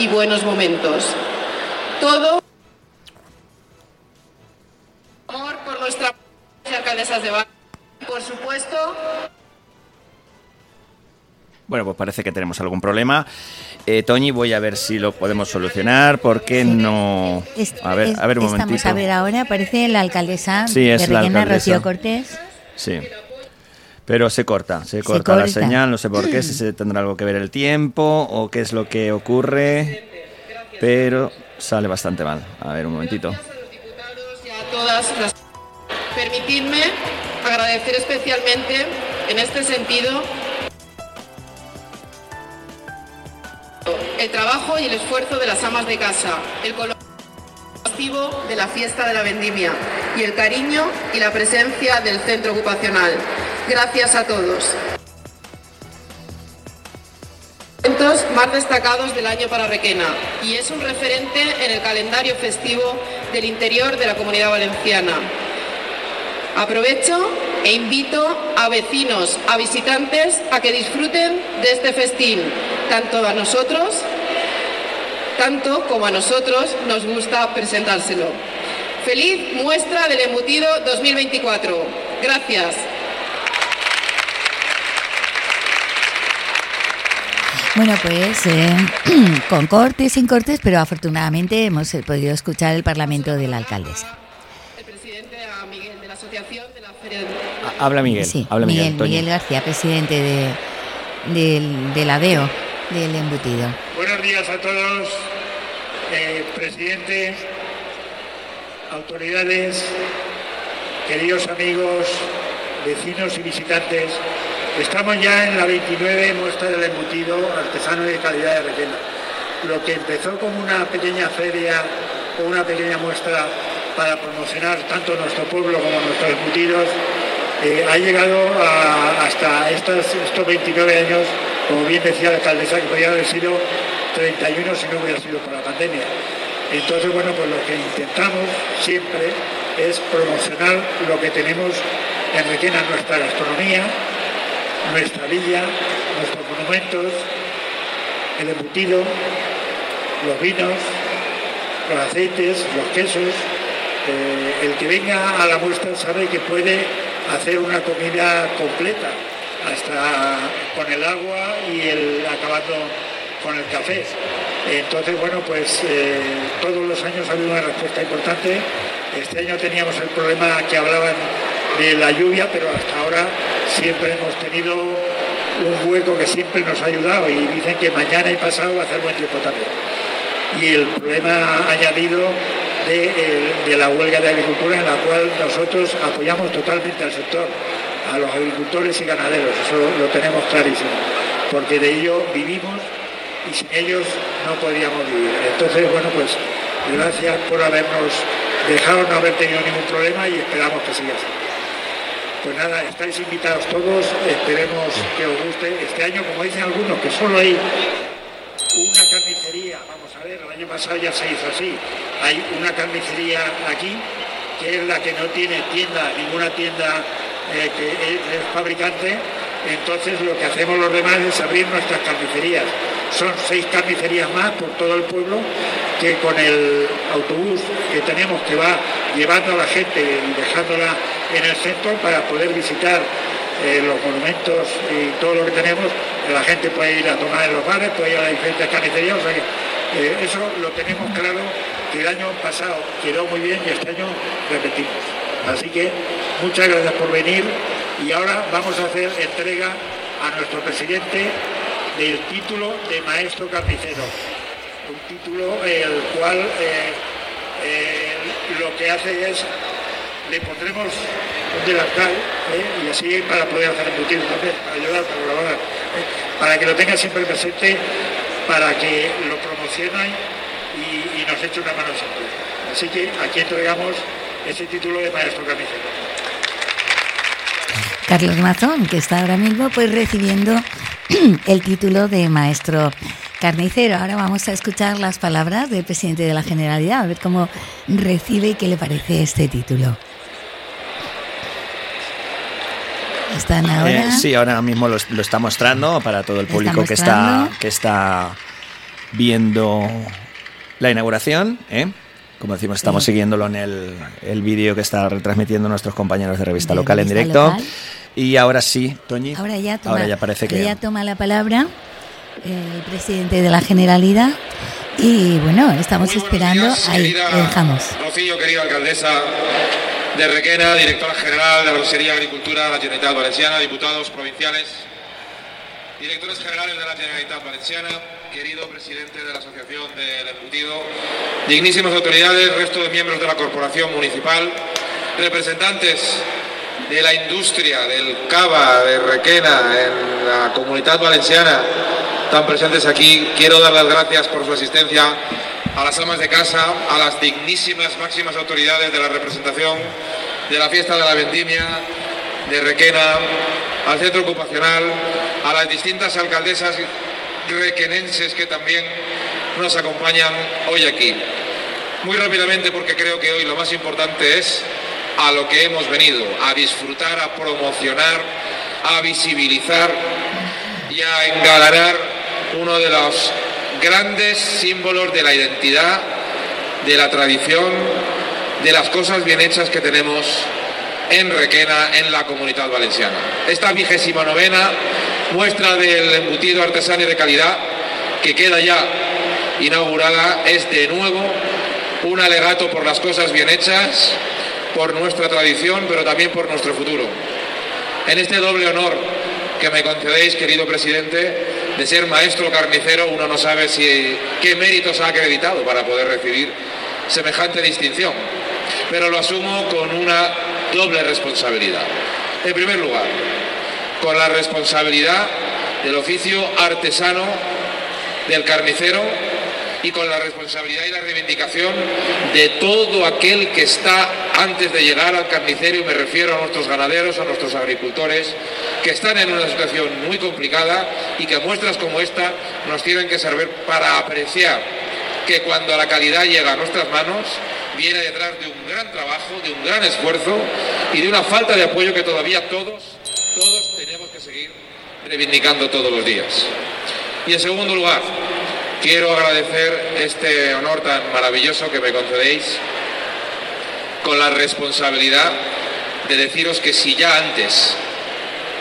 y buenos momentos. Todo amor por nuestra alcaldesas de Barcelona. Por supuesto, Bueno, pues parece que tenemos algún problema. Eh, Toñi, voy a ver si lo podemos solucionar. ¿Por qué no? A ver, a ver un Estamos momentito. a ver ahora, aparece la alcaldesa Sí, es de la Requena, alcaldesa. Rocío Cortés. Sí. Pero se corta, se corta la corta. señal, no sé por qué, si se tendrá algo que ver el tiempo o qué es lo que ocurre, pero sale bastante mal. A ver, un momentito. diputados y a todas las... Permitidme agradecer especialmente en este sentido el trabajo y el esfuerzo de las amas de casa, el color de la fiesta de la vendimia y el cariño y la presencia del centro ocupacional. Gracias a todos. Eventos más destacados del año para Requena y es un referente en el calendario festivo del interior de la comunidad valenciana. Aprovecho e invito a vecinos, a visitantes a que disfruten de este festín, tanto a nosotros, tanto como a nosotros nos gusta presentárselo. Feliz muestra del embutido 2024. Gracias. Bueno, pues eh, con cortes, sin cortes, pero afortunadamente hemos eh, podido escuchar el parlamento de la alcaldesa. El presidente a Miguel de la Asociación de la Feria de... Ha- Habla Miguel, sí, habla Miguel, Miguel. Miguel García, presidente de, del, del ADEO, del embutido. Buenos días a todos, eh, presidente, autoridades, queridos amigos, vecinos y visitantes. Estamos ya en la 29 muestra del embutido artesano de calidad de Requena. Lo que empezó como una pequeña feria o una pequeña muestra para promocionar tanto nuestro pueblo como nuestros embutidos, eh, ha llegado hasta estos 29 años, como bien decía la alcaldesa, que podría haber sido 31 si no hubiera sido por la pandemia. Entonces, bueno, pues lo que intentamos siempre es promocionar lo que tenemos en Requena, nuestra gastronomía, nuestra villa, nuestros monumentos, el embutido, los vinos, los aceites, los quesos. Eh, el que venga a la muestra sabe que puede hacer una comida completa, hasta con el agua y el acabando con el café. Entonces, bueno, pues eh, todos los años ha habido una respuesta importante. Este año teníamos el problema que hablaban de la lluvia, pero hasta ahora siempre hemos tenido un hueco que siempre nos ha ayudado y dicen que mañana y pasado va a hacer buen tiempo también y el problema añadido de, de la huelga de agricultura en la cual nosotros apoyamos totalmente al sector, a los agricultores y ganaderos, eso lo tenemos clarísimo, porque de ello vivimos y sin ellos no podríamos vivir. Entonces, bueno, pues gracias por habernos dejado no haber tenido ningún problema y esperamos que siga así. Pues nada, estáis invitados todos, esperemos que os guste. Este año, como dicen algunos, que solo hay una carnicería, vamos a ver, el año pasado ya se hizo así, hay una carnicería aquí, que es la que no tiene tienda, ninguna tienda eh, que es, es fabricante, entonces lo que hacemos los demás es abrir nuestras carnicerías. Son seis carnicerías más por todo el pueblo que con el autobús que tenemos que va llevando a la gente y dejándola en el centro para poder visitar eh, los monumentos y todo lo que tenemos, la gente puede ir a tomar en los bares, puede ir a las diferentes carnicerías, o sea que eh, eso lo tenemos claro que el año pasado quedó muy bien y este año repetimos. Así que muchas gracias por venir y ahora vamos a hacer entrega a nuestro presidente del título de maestro carnicero. Un título eh, el cual eh, eh, lo que hace es le pondremos un delantal y así para poder hacer embutidos también, para ayudar, para colaborar, para que lo tenga siempre presente, para que lo promocionen y, y nos eche una mano siempre. Así que aquí entregamos ese título de maestro carnicero. Carlos Mazón, que está ahora mismo pues recibiendo el título de maestro carnicero. Ahora vamos a escuchar las palabras del presidente de la Generalidad, a ver cómo recibe y qué le parece este título. Están ahora. Eh, sí, ahora mismo lo, lo está mostrando para todo el Está público que está, que está viendo la inauguración, ¿eh? Como decimos, estamos siguiéndolo en el, el vídeo que está retransmitiendo nuestros compañeros de revista local en directo. Y ahora sí, Toñi. Ahora ya, toma, ya parece que. ya toma la palabra el presidente de la Generalidad. Y bueno, estamos esperando. Ahí dejamos. Rocío, querida alcaldesa de Requena, directora general de la Consejería de Agricultura de la Generalitat Valenciana, diputados provinciales, directores generales de la Generalitat Valenciana querido presidente de la Asociación del Embutido, dignísimas autoridades, resto de miembros de la Corporación Municipal, representantes de la industria del cava de Requena en la comunidad valenciana, tan presentes aquí, quiero dar las gracias por su asistencia a las amas de casa, a las dignísimas máximas autoridades de la representación de la fiesta de la vendimia de Requena, al centro ocupacional, a las distintas alcaldesas requenenses que también nos acompañan hoy aquí. Muy rápidamente porque creo que hoy lo más importante es a lo que hemos venido, a disfrutar, a promocionar, a visibilizar y a engalanar uno de los grandes símbolos de la identidad, de la tradición, de las cosas bien hechas que tenemos en Requena, en la comunidad valenciana. Esta vigésima novena muestra del embutido artesano de calidad que queda ya inaugurada es de nuevo un alegato por las cosas bien hechas, por nuestra tradición, pero también por nuestro futuro. En este doble honor que me concedéis, querido presidente, de ser maestro carnicero, uno no sabe si, qué méritos ha acreditado para poder recibir semejante distinción, pero lo asumo con una doble responsabilidad. En primer lugar, con la responsabilidad del oficio artesano del carnicero y con la responsabilidad y la reivindicación de todo aquel que está antes de llegar al carnicero, y me refiero a nuestros ganaderos, a nuestros agricultores, que están en una situación muy complicada y que muestras como esta nos tienen que servir para apreciar que cuando la calidad llega a nuestras manos, viene detrás de un gran trabajo, de un gran esfuerzo y de una falta de apoyo que todavía todos, todos tenemos que seguir reivindicando todos los días. Y en segundo lugar, quiero agradecer este honor tan maravilloso que me concedéis con la responsabilidad de deciros que si ya antes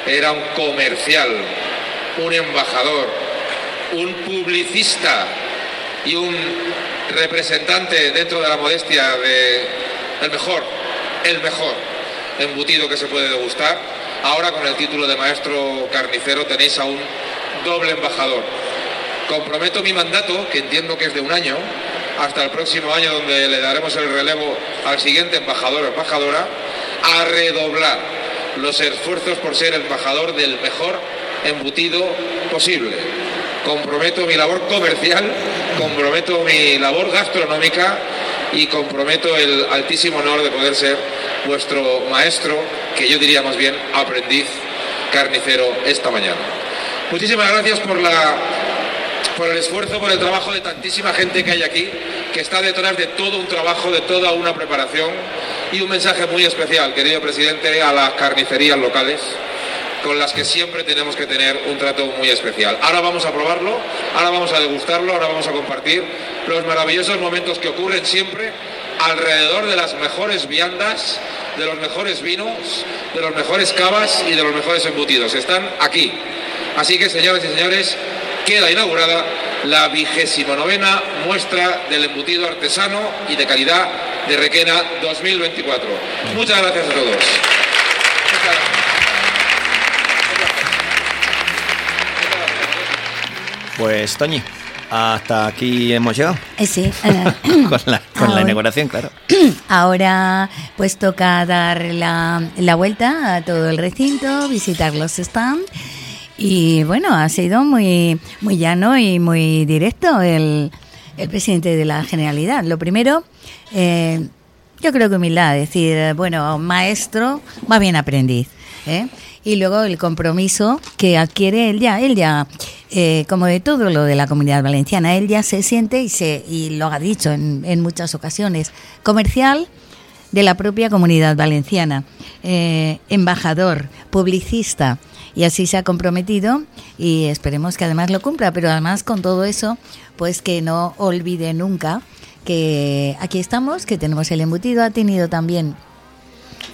era un comercial, un embajador, un publicista y un representante dentro de la modestia de el mejor, el mejor embutido que se puede degustar. Ahora con el título de maestro carnicero tenéis a un doble embajador. Comprometo mi mandato, que entiendo que es de un año, hasta el próximo año donde le daremos el relevo al siguiente embajador o embajadora, a redoblar los esfuerzos por ser embajador del mejor embutido posible comprometo mi labor comercial, comprometo mi labor gastronómica y comprometo el altísimo honor de poder ser vuestro maestro, que yo diría más bien aprendiz carnicero esta mañana. Muchísimas gracias por la por el esfuerzo, por el trabajo de tantísima gente que hay aquí, que está detrás de todo un trabajo, de toda una preparación y un mensaje muy especial, querido presidente, a las carnicerías locales con las que siempre tenemos que tener un trato muy especial. Ahora vamos a probarlo, ahora vamos a degustarlo, ahora vamos a compartir los maravillosos momentos que ocurren siempre alrededor de las mejores viandas, de los mejores vinos, de los mejores cavas y de los mejores embutidos. Están aquí. Así que, señores y señores, queda inaugurada la vigésimo novena muestra del embutido artesano y de calidad de Requena 2024. Muchas gracias a todos. Pues Toñi, hasta aquí hemos llegado. Eh, sí. con la, inauguración, claro. Ahora pues toca dar la, la, vuelta a todo el recinto, visitar los stands. Y bueno, ha sido muy, muy llano y muy directo el, el presidente de la Generalidad. Lo primero, eh, yo creo que humildad, decir, bueno, maestro, va bien aprendiz. ¿eh? y luego el compromiso que adquiere él ya, él ya, eh, como de todo lo de la comunidad valenciana, él ya se siente y, se, y lo ha dicho en, en muchas ocasiones, comercial de la propia comunidad valenciana, eh, embajador, publicista y así se ha comprometido y esperemos que además lo cumpla, pero además con todo eso, pues que no olvide nunca que aquí estamos, que tenemos el embutido, ha tenido también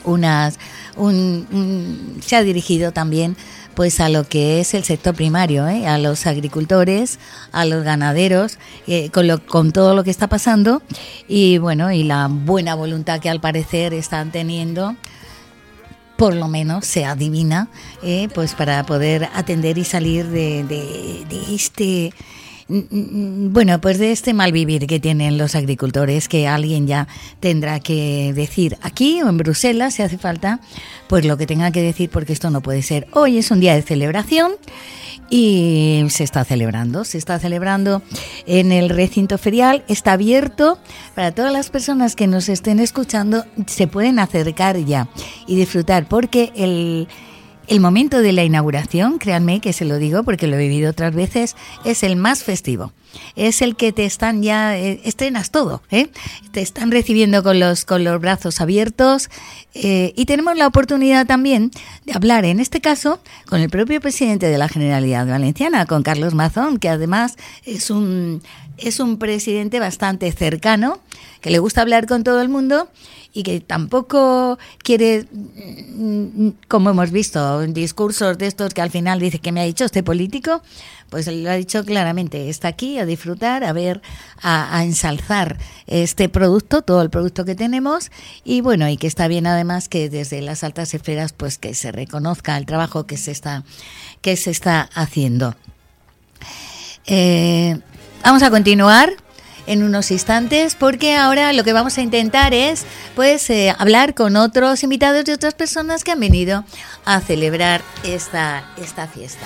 unas, un, se ha dirigido también pues a lo que es el sector primario, ¿eh? a los agricultores, a los ganaderos, eh, con, lo, con todo lo que está pasando y bueno, y la buena voluntad que al parecer están teniendo por lo menos se adivina, eh, pues para poder atender y salir de, de, de este bueno, pues de este mal vivir que tienen los agricultores, que alguien ya tendrá que decir aquí o en Bruselas, si hace falta, pues lo que tenga que decir, porque esto no puede ser. Hoy es un día de celebración y se está celebrando, se está celebrando en el recinto ferial, está abierto para todas las personas que nos estén escuchando, se pueden acercar ya y disfrutar, porque el el momento de la inauguración, créanme que se lo digo porque lo he vivido otras veces, es el más festivo. Es el que te están ya, eh, estrenas todo, ¿eh? te están recibiendo con los, con los brazos abiertos eh, y tenemos la oportunidad también de hablar, en este caso, con el propio presidente de la Generalidad Valenciana, con Carlos Mazón, que además es un, es un presidente bastante cercano, que le gusta hablar con todo el mundo y que tampoco quiere, mm, como hemos visto, discursos de estos que al final dice que me ha dicho este político, pues lo ha dicho claramente, está aquí a disfrutar, a ver, a, ensalzar este producto, todo el producto que tenemos y bueno, y que está bien además que desde las altas esferas pues que se reconozca el trabajo que se está, que se está haciendo. Eh, vamos a continuar en unos instantes porque ahora lo que vamos a intentar es pues eh, hablar con otros invitados y otras personas que han venido a celebrar esta, esta fiesta.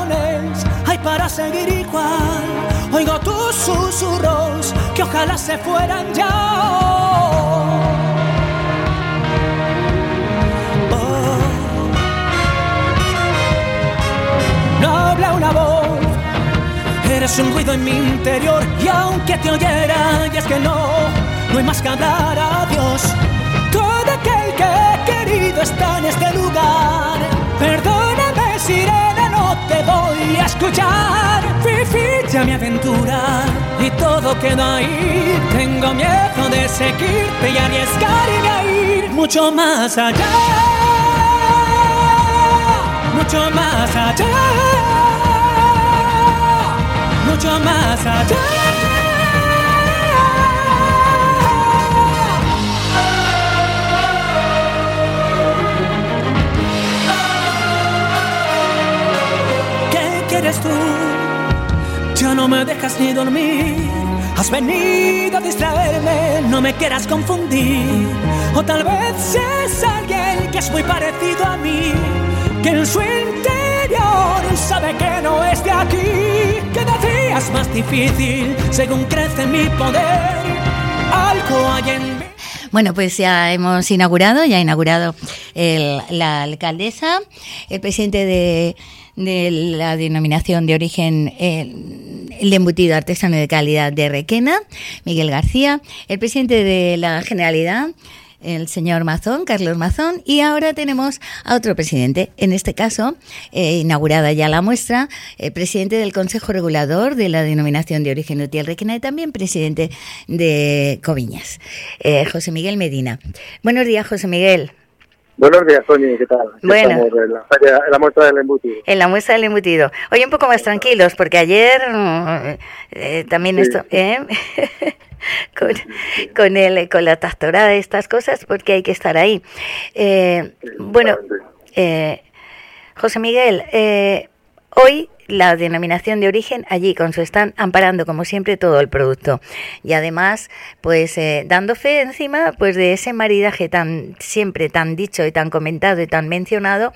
fueran ya. Oh. No habla una voz, eres un ruido en mi interior y aunque te oyera, y es que no, no hay más que hablar a Dios. Todo aquel que he querido está en este lugar. Perdóname, sirena, te voy a escuchar. Fifi, ya mi aventura y todo queda ahí. Tengo miedo de seguirte y arriesgarme a ir mucho más allá, mucho más allá, mucho más allá. No me dejas ni dormir. Has venido a distraerme, no me quieras confundir. O tal vez es alguien que es muy parecido a mí, que en su interior sabe que no es de aquí. Cada día es más difícil según crece mi poder. Algo hay en mí. Bueno, pues ya hemos inaugurado, ya ha inaugurado la alcaldesa, el presidente de de la denominación de origen el embutido artesano de calidad de Requena, Miguel García, el presidente de la Generalidad, el señor Mazón, Carlos Mazón, y ahora tenemos a otro presidente, en este caso, eh, inaugurada ya la muestra, eh, presidente del Consejo Regulador de la Denominación de Origen Utiel Requena y también presidente de Coviñas, eh, José Miguel Medina. Buenos días, José Miguel. Buenos días, Tony, ¿qué tal? bueno. En la, en la, muestra del embutido. En la muestra del embutido. Hoy un poco más tranquilos, porque ayer eh, también esto... ¿eh? con, con, el, con la tractorada de estas cosas, porque hay que estar ahí. Eh, bueno, eh, José Miguel, eh, hoy la denominación de origen allí con su stand amparando como siempre todo el producto y además pues eh, dando fe encima pues de ese maridaje tan siempre tan dicho y tan comentado y tan mencionado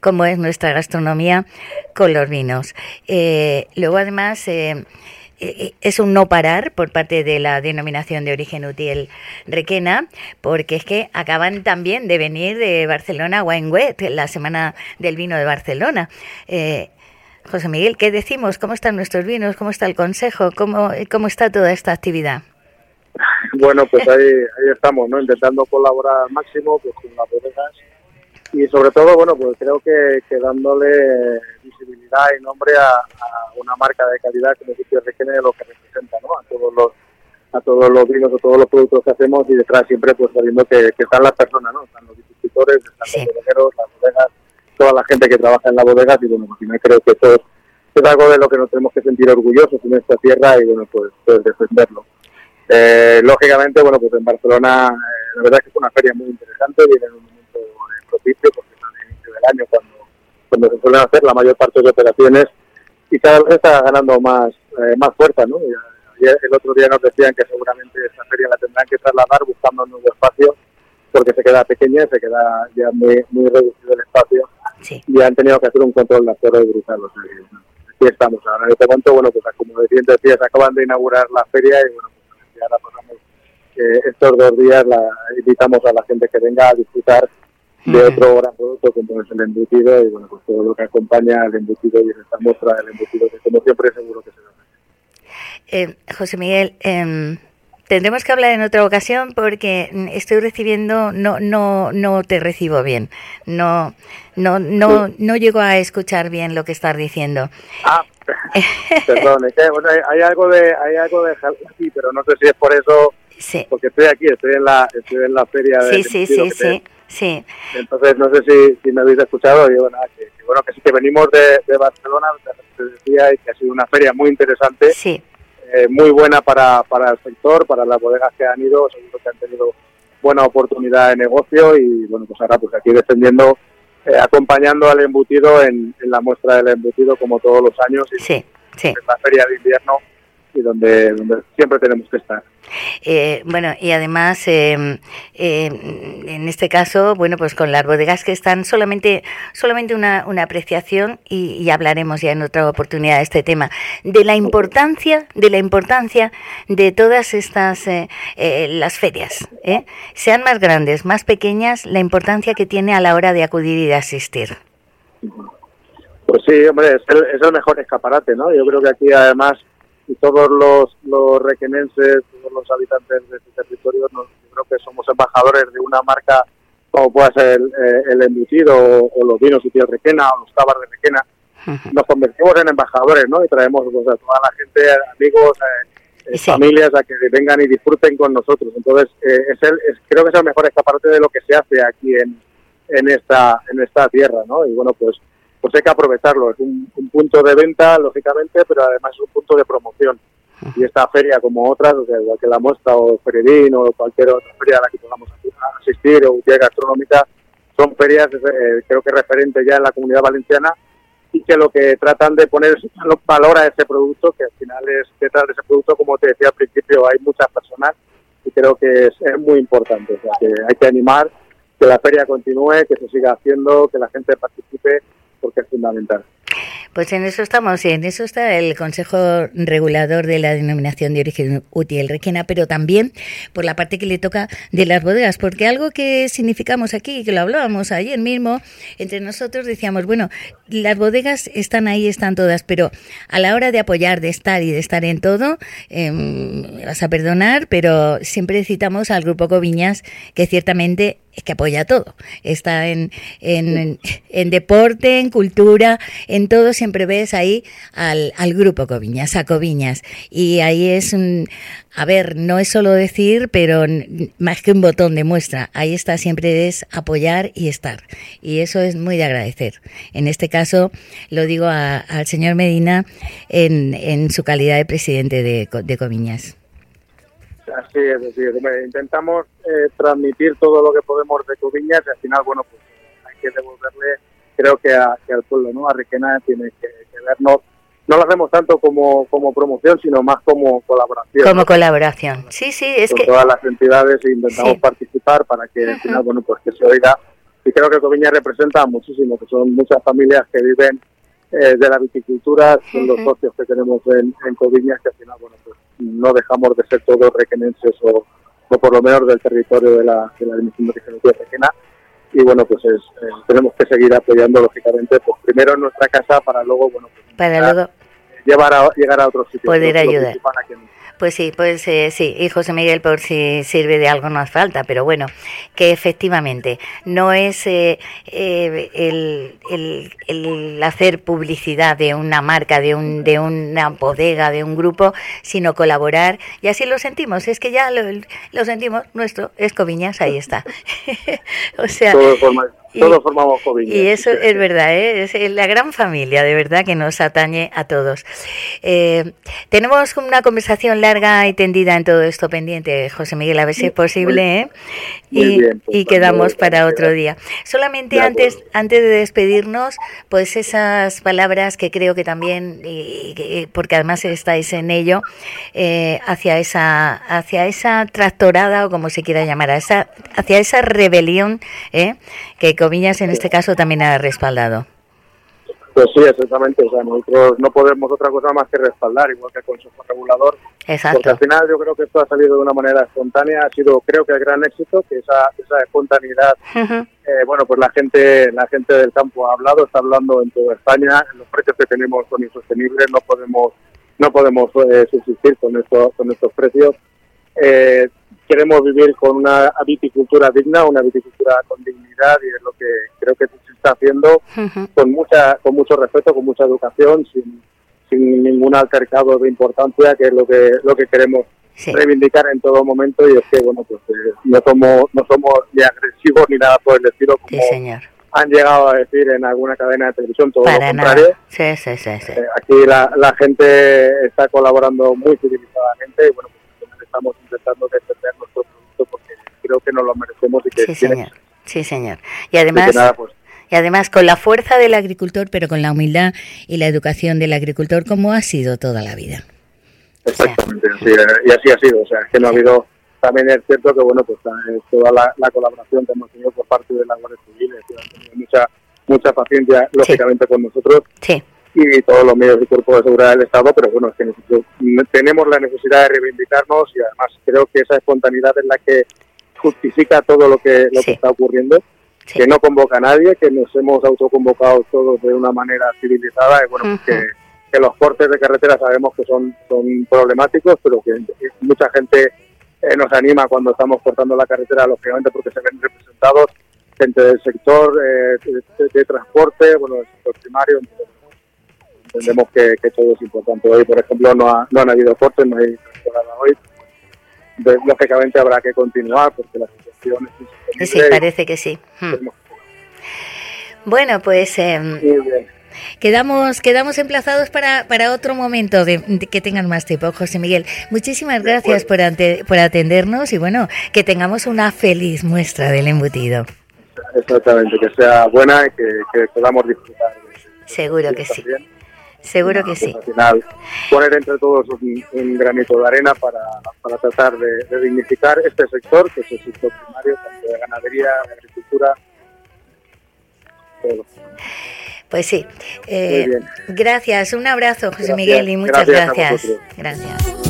como es nuestra gastronomía con los vinos eh, luego además eh, es un no parar por parte de la denominación de origen útil Requena, porque es que acaban también de venir de Barcelona Wine la semana del vino de Barcelona. José Miguel, ¿qué decimos? ¿Cómo están nuestros vinos? ¿Cómo está el consejo? ¿Cómo, cómo está toda esta actividad? Bueno, pues ahí, ahí estamos, ¿no? Intentando colaborar al máximo pues, con las bodegas y sobre todo, bueno, pues creo que, que dándole visibilidad y nombre a, una marca de calidad como Sitio Requene lo que representa, ¿no? A todos los a todos los vinos, a todos los productos que hacemos y detrás siempre pues sabiendo que, están las personas, ¿no? Están los viticultores, están los bodegueros, las bodegas, toda la gente que trabaja en la bodega y bueno, al final creo que eso es, algo de lo que nos tenemos que sentir orgullosos en esta tierra y bueno, pues, pues defenderlo. Eh, lógicamente, bueno, pues en Barcelona eh, la verdad es que es una feria muy interesante, viene en un momento eh, propicio porque es el inicio del año cuando, cuando se suelen hacer la mayor parte de operaciones y cada vez está ganando más, más fuerza, ¿no? el otro día nos decían que seguramente esta feria la tendrán que trasladar buscando un nuevo espacio porque se queda pequeña, se queda ya muy, muy reducido el espacio y han tenido que hacer un control de actores brutal. O sea, aquí estamos ahora. En este momento, bueno, pues como decía, decías, acaban de inaugurar la feria y bueno, pues ya la pasamos. Eh, estos dos días la invitamos a la gente que venga a disfrutar de otro gran producto como es el embutido y bueno, pues todo lo que acompaña al embutido y esta muestra del embutido que como siempre seguro que se va eh, José Miguel, eh, Tendremos que hablar en otra ocasión porque estoy recibiendo, no, no, no te recibo bien. No, no, no, no llego a escuchar bien lo que estás diciendo. Ah, perdón, es que, bueno, hay, algo de, hay algo de sí, pero no sé si es por eso, sí. porque estoy aquí, estoy en la, estoy en la feria. Sí, sí, sí, sí, sí. Entonces no sé si, si me habéis escuchado, y bueno, que, bueno, que sí que venimos de, de Barcelona, te decía, y que ha sido una feria muy interesante. Sí eh, muy buena para, para el sector, para las bodegas que han ido, seguro que han tenido buena oportunidad de negocio y bueno, pues ahora pues aquí defendiendo, eh, acompañando al embutido en, en, la muestra del embutido como todos los años y sí, sí. en la feria de invierno y donde, donde siempre tenemos que estar. Eh, bueno, y además, eh, eh, en este caso, bueno, pues con las bodegas que están solamente, solamente una, una apreciación y, hablaremos ya en otra oportunidad de este tema de la importancia, de la importancia de todas estas las ferias, sean más grandes, más pequeñas, la importancia que tiene a la hora de acudir y de asistir. Pues sí, hombre, es el, es el mejor escaparate, ¿no? Yo creo que aquí además y todos los, los requenenses, todos los habitantes de este territorio, nos, creo que somos embajadores de una marca como pueda ser el, eh, el embutido o, los vinos y requena o los tabas de requena. Nos convertimos en embajadores, ¿no? Y traemos a toda la gente, amigos, eh, familias a que vengan y disfruten con nosotros. Entonces, eh, es el, creo que es el mejor escaparate de lo que se hace aquí en, en esta en esta tierra, ¿no? Y bueno, pues pues hay que aprovecharlo. Es un, punto de venta, lógicamente, pero además es un punto de promoción. Y esta feria, como otras, o sea, igual que la muestra o Feredín o cualquier otra feria a la que podamos asistir o Utía Gastronómica, son ferias, eh, creo que referentes ya en la comunidad valenciana y que lo que tratan de poner es valor a ese producto, que al final es detrás de ese producto, como te decía al principio, hay muchas personas y creo que es, es muy importante. O sea, que hay que animar que la feria continúe, que se siga haciendo, que la gente participe porque es fundamental. Pues en eso estamos, en eso está el Consejo Regulador de la Denominación de Origen Útil Requena, pero también por la parte que le toca de las bodegas, porque algo que significamos aquí, que lo hablábamos ayer mismo, entre nosotros decíamos, bueno, las bodegas están ahí, están todas, pero a la hora de apoyar, de estar y de estar en todo, eh, vas a perdonar, pero siempre citamos al Grupo Coviñas, que ciertamente es que apoya todo. Está en, en, en, deporte, en cultura, en todo siempre ves ahí al, al grupo Coviñas, a Coviñas. Y ahí es un, a ver, no es solo decir, pero más que un botón de muestra. Ahí está siempre es apoyar y estar. Y eso es muy de agradecer. En este caso, lo digo a, al señor Medina en, en su calidad de presidente de, de Coviñas. Así es, decir, intentamos eh, transmitir todo lo que podemos de Coviñas y al final, bueno, pues hay que devolverle, creo que, a, que al pueblo, ¿no? A Requena tiene que, vernos, no lo hacemos tanto como, como promoción, sino más como colaboración. Como colaboración, sí, sí, es Con que... todas las entidades intentamos participar para que al final, bueno, pues que se oiga. Y creo que Coviñas representa muchísimo, que son muchas familias que viven eh, de la viticultura, son los socios que tenemos en, en Coviñas, que al final, bueno, pues no dejamos de ser todos requenenses o, o por lo menos del territorio de la, de la de Requena. Y bueno, pues es, eh, tenemos que seguir apoyando, lógicamente, pues primero en nuestra casa para luego, bueno, pues, para luego llevar a, llegar a otros sitios. Poder ayudar. Pues sí, pues eh, sí, y José Miguel, por si sirve de algo, no hace falta, pero bueno, que efectivamente no es eh, eh, el, hacer publicidad de una marca, de, un, de una bodega, de un grupo, sino colaborar, y así lo sentimos, es que ya lo, sentimos, nuestro Escoviñas, ahí está. o sea, Todo forma, todos formamos. Y eso es verdad, ¿eh? es la gran familia, de verdad, que nos atañe a todos. Eh, tenemos una conversación larga y tendida en todo esto pendiente, José Miguel, a ver si es posible, ¿eh? y, bien, pues, y quedamos para otro día. Solamente antes, antes de despedirnos, pues esas palabras que creo que también, y, y, porque además estáis en ello, eh, hacia esa, hacia esa tractorada o como se quiera llamar, a esa, hacia esa rebelión, ¿eh? que Coviñas en este caso también ha respaldado. Pues sí, exactamente. O sea, nosotros no podemos otra cosa más que respaldar, igual que el Consejo Regulador. Exacto. Porque al final yo creo que esto ha salido de una manera espontánea, ha sido creo que el gran éxito, que esa, esa espontaneidad, uh -huh. eh, bueno, pues la gente la gente del campo ha hablado, está hablando en toda España, los precios que tenemos son insostenibles, no podemos no podemos eh, subsistir con, esto, con estos precios. Eh, queremos vivir con una viticultura digna, una viticultura con dignidad y es lo que creo que se está haciendo uh -huh. con mucha con mucho respeto, con mucha educación, sin, sin ningún altercado de importancia, que es lo que lo que queremos sí. reivindicar en todo momento y es que bueno pues eh, no somos no somos ni agresivos ni nada por el estilo como sí, señor. han llegado a decir en alguna cadena de televisión todo Para lo contrario. Sí, sí, sí, sí. Eh, aquí la, la, gente está colaborando muy civilizadamente y bueno pues estamos intentando defender nuestro producto porque creo que nos lo merecemos y que sí, señor. Sí, señor. Y además, nada, pues, y además con la fuerza del agricultor, pero con la humildad y la educación del agricultor, como ha sido toda la vida. Exactamente, o sea, sí, y así ha sido. O sea, es que no ha habido. También es cierto que, bueno, pues toda la, la colaboración que hemos tenido por parte de la Guardia Civil, que han tenido mucha, mucha paciencia, lógicamente, sí. con nosotros. Sí y todos los medios y cuerpos de seguridad del Estado, pero bueno, es que nosotros tenemos la necesidad de reivindicarnos y además creo que esa espontaneidad es la que justifica todo lo que, lo sí. que está ocurriendo, sí. que no convoca a nadie, que nos hemos autoconvocado todos de una manera civilizada y bueno, uh -huh. que, que, los cortes de carretera sabemos que son, son problemáticos, pero que mucha gente eh, nos anima cuando estamos cortando la carretera, lógicamente porque se ven representados gente del sector eh, de, de, transporte, bueno, del sector primario, entonces, entendemos que, que, todo es importante. Hoy, por ejemplo, no, ha, no han habido cortes, no hay temporada hoy. Lógicamente habrá que continuar porque la situación es Sí, parece que sí. Hmm. Bueno, pues eh, quedamos quedamos emplazados para, para otro momento de, de, que tengan más tiempo, José Miguel. Muchísimas gracias por, ante, por atendernos y bueno, que tengamos una feliz muestra del embutido. Exactamente, que sea buena y que, que podamos disfrutar. Seguro que sí. Bien. Seguro que sí. Al final, poner entre todos un, un granito de arena para, para tratar de, de, dignificar este sector, que es el sector primario, tanto de ganadería, de agricultura, todo. Pues sí. Eh, gracias, un abrazo, José Miguel, y muchas gracias. Gracias.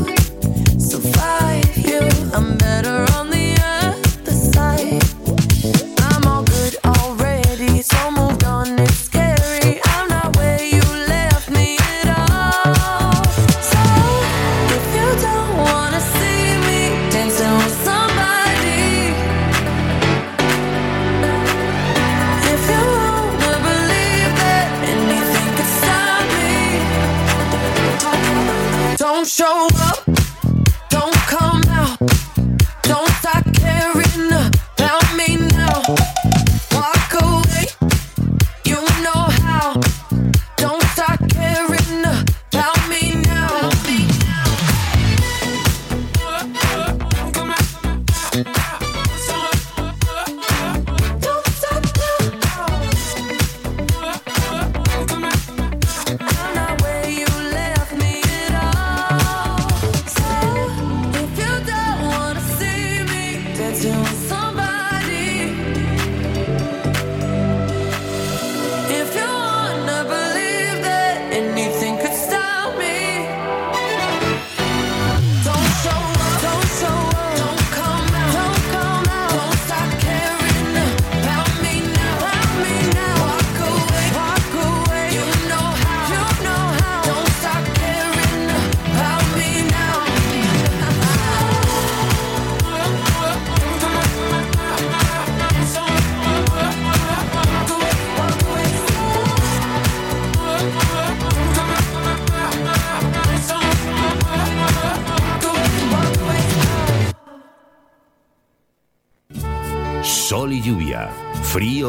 show.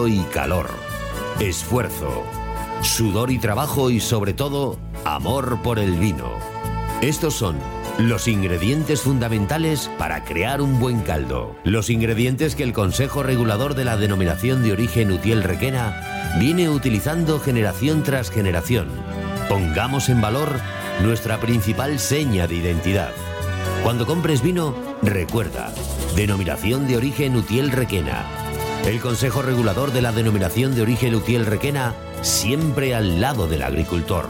Y calor, esfuerzo, sudor y trabajo y sobre todo amor por el vino. Estos son los ingredientes fundamentales para crear un buen caldo. Los ingredientes que el Consejo Regulador de la Denominación de Origen Utiel Requena viene utilizando generación tras generación. Pongamos en valor nuestra principal seña de identidad. Cuando compres vino, recuerda, Denominación de Origen Utiel Requena el Consejo Regulador de la Denominación de Origen Utiel Requena, siempre al lado del agricultor.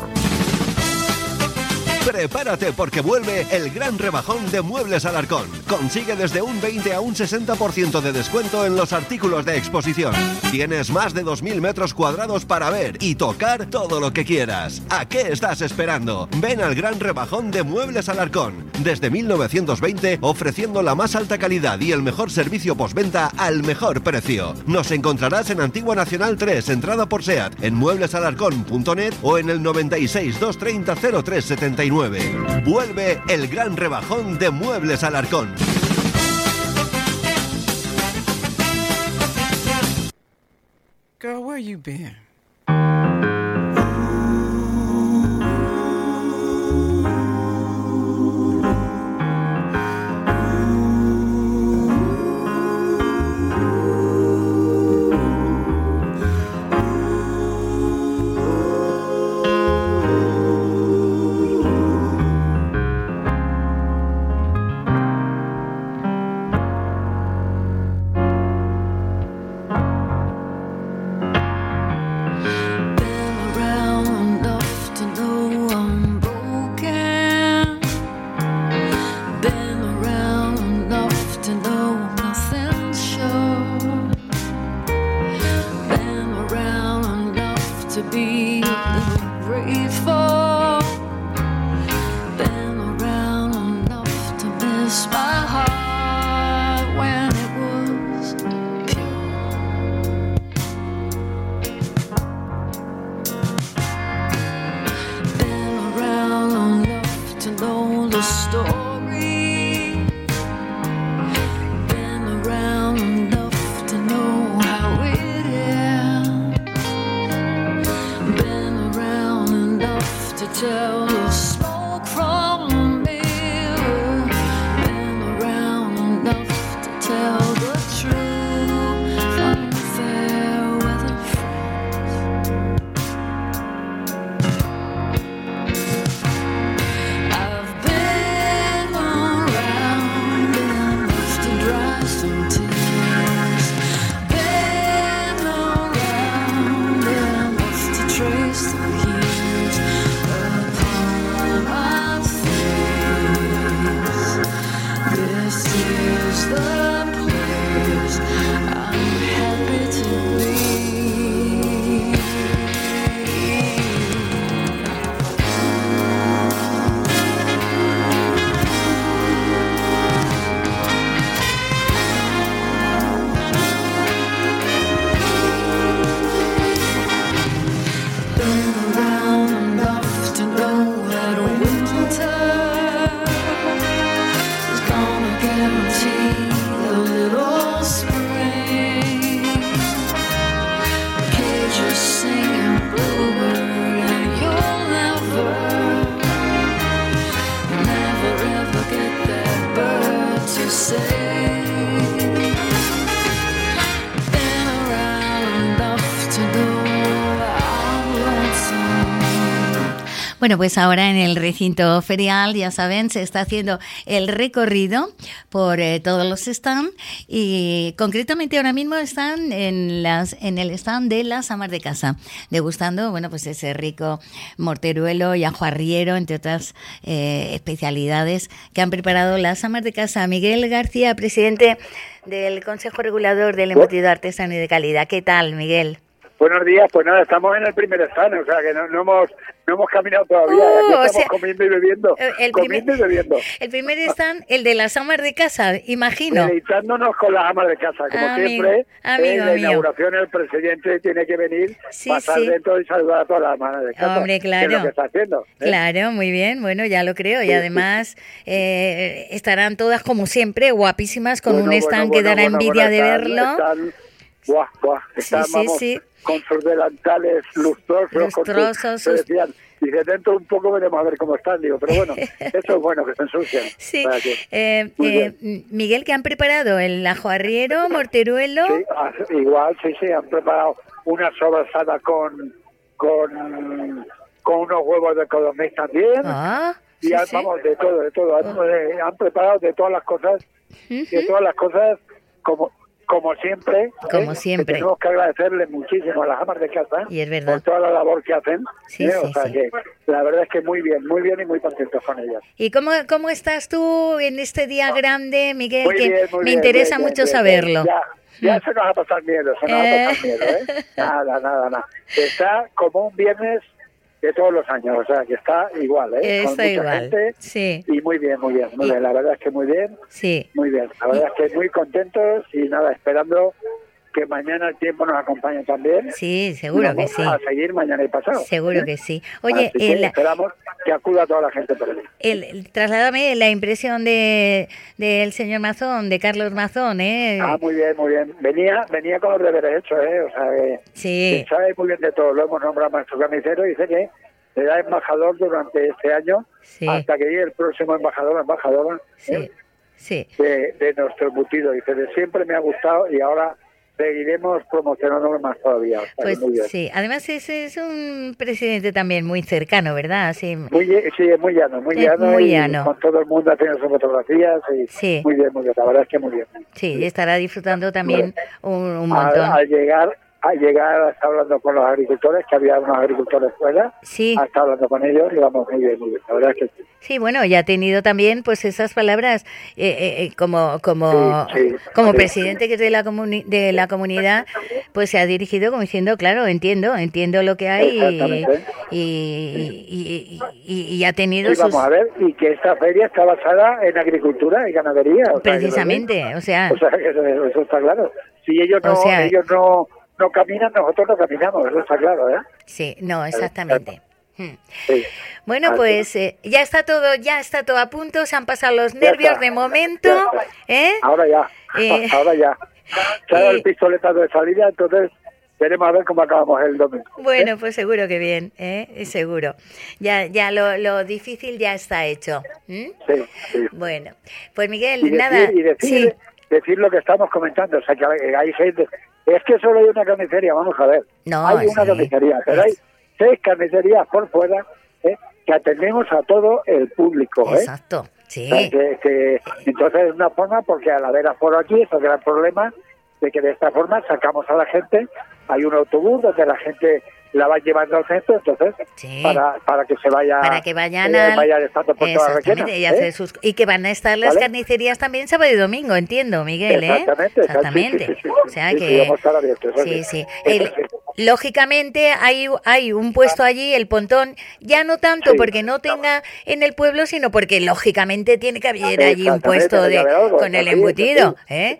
Prepárate porque vuelve el gran rebajón de Muebles Alarcón. Consigue desde un 20 a un 60% de descuento en los artículos de exposición. Tienes más de 2.000 metros cuadrados para ver y tocar todo lo que quieras. ¿A qué estás esperando? Ven al gran rebajón de Muebles Alarcón. Desde 1920 ofreciendo la más alta calidad y el mejor servicio postventa al mejor precio. Nos encontrarás en Antigua Nacional 3, entrada por SEAT, en mueblesalarcón.net o en el 96 230 0379. Vuelve el gran rebajón de Muebles Alarcón. Where you been? Bueno, pues ahora en el recinto ferial, ya saben, se está haciendo el recorrido por eh, todos los stands y concretamente ahora mismo están en las en el stand de las amas de casa, degustando, bueno, pues ese rico morteruelo y ajo arriero, entre otras eh, especialidades que han preparado las amas de casa. Miguel García, presidente del Consejo Regulador del Embutido Artesano y de Calidad. ¿Qué tal, Miguel? Buenos días, pues nada, estamos en el primer stand, o sea que no, no hemos no hemos caminado todavía, aquí estamos sea, comiendo y bebiendo, el- comiendo y bebiendo, El primer stand, el de las amas de casa, imagino. deleitándonos con las amas de casa, como Amigo, siempre, amigo en la inauguración el presidente tiene que venir, Sí, pasar sí. dentro y saludar a todas las amas de casa, Hombre, que es lo claro. que está haciendo. ¿eh? Claro, muy bien, bueno, ya lo creo. Y además eh, estarán todas como siempre, guapísimas, con Bueno, un bueno, stand bueno, que dará bueno, envidia bueno, de verlo. están- buah, buah, están, sí, vamos, sí. Con sus delantales lustrosos, con sus- Lustrosos, sus- decían, dice, dentro un poco veremos a ver cómo están, digo, pero bueno, eso es bueno, que se ensucian. Sí, que- eh, eh, Miguel, ¿qué han preparado? ¿El ajo arriero, morteruelo? Sí, ah, igual, sí, sí, han preparado una sobrasada con, con, con unos huevos de codorniz también. Ah, y sí, han- sí. vamos, de todo, de todo. Han, eh, han preparado de todas las cosas, de todas las cosas, como como siempre. Como ¿eh? siempre. Que tenemos que agradecerle muchísimo a las amas de casa Y es verdad. por toda la labor que hacen. Sí, ¿eh? sí, o sea sí. que la verdad es que muy bien, muy bien y muy contentos con ellas. ¿Y cómo, cómo estás tú en este día grande, Miguel? Muy que bien, muy me bien, interesa bien, mucho saberlo. Ya, ya se nos va a pasar miedo, se nos va a pasar Eh. miedo, ¿eh? Nada, nada, nada. Está como un viernes de todos los años, o sea, que está igual, ¿eh? Con Está mucha igual. gente Sí, y muy bien, muy bien, muy bien. La verdad es que muy bien, sí. muy bien. La verdad es que muy contentos y nada, esperando que mañana el tiempo nos acompañe también. Sí, seguro que sí. A seguir mañana y pasado. Seguro ¿eh? que sí. Oye, que esperamos que acuda toda la gente por allí. el- el- trasládame la impresión de del señor Mazón, de Carlos Mazón, ¿eh? Ah, muy bien, muy bien. Venía, venía con los deberes hechos, ¿eh? O sea, que Sí. sabe muy bien de todo. Lo hemos nombrado maestro carnicero y dice que será embajador durante este año Sí. hasta que llegue el próximo embajador embajadora Sí, ¿eh? sí. de, de nuestro embutido. Dice, de siempre me ha gustado y ahora seguiremos promocionándolo más todavía. Pues sí, además es, es un presidente también muy cercano, ¿verdad? Sí, Muy, sí, es muy llano, muy Es llano. muy y llano. Con todo el mundo haciendo sus fotografías. Y Sí. Muy bien, muy bien. La verdad es que muy bien. sí, y estará disfrutando también un, un Al, montón. al llegar, al llegar, está hablando con los agricultores, que había unos agricultores fuera. Sí. Ha estado hablando con ellos y vamos muy bien, muy bien. La verdad es que sí. Sí, bueno, y ha tenido también pues esas palabras eh, eh, eh, como como Sí, sí, como presidente que de la comuni- de la comunidad, pues se ha dirigido como diciendo, claro, entiendo, entiendo lo que hay y, y, y- y- y ha tenido sus vamos a ver, y que esta feria está basada en agricultura y ganadería. o sea, que- precisamente, o sea, O sea, que eso, eso está claro. Si ellos no, O sea- ellos no, no caminan, nosotros no caminamos, eso está claro, ¿eh? sí, no, exactamente. Hmm. Sí. Bueno, Así. pues eh, ya está todo, ya está todo a punto, se han pasado los nervios de momento, ya. ¿eh? Ahora ya, Eh, ahora ya. Se ha dado el pistoletazo de salida, entonces veremos a ver cómo acabamos el domingo. Bueno, pues seguro que bien, ¿eh? seguro. Ya, ya lo, lo difícil ya está hecho. Sí, sí. Bueno, pues Miguel, Y decir, nada. y decir, decir lo que estamos comentando, o sea, que hay gente... Es que solo hay una carnicería, vamos a ver. No, hay una sí. carnicería, pero hay seis carnicerías por fuera ¿eh? que atendemos a todo el público. ¿eh? Exacto, sí. Que- que- entonces es una forma, porque al haber aforo aquí, es el gran problema de que de esta forma sacamos a la gente, hay un autobús donde la gente la va llevando al centro, entonces Sí. para, para que se vaya Para que vayan eh, al... vayan estando por toda la Exactamente, requena, y, ¿eh? sus- y que van a estar las ¿Vale? carnicerías también sábado y domingo, entiendo, Miguel, ¿eh? Exactamente, sí, O sea que... abiertos, Sí, sí. El- lógicamente hay, hay un puesto allí, el pontón, ya no tanto porque no tenga en el pueblo, sino porque lógicamente tiene que haber allí un puesto de con el embutido, ¿eh?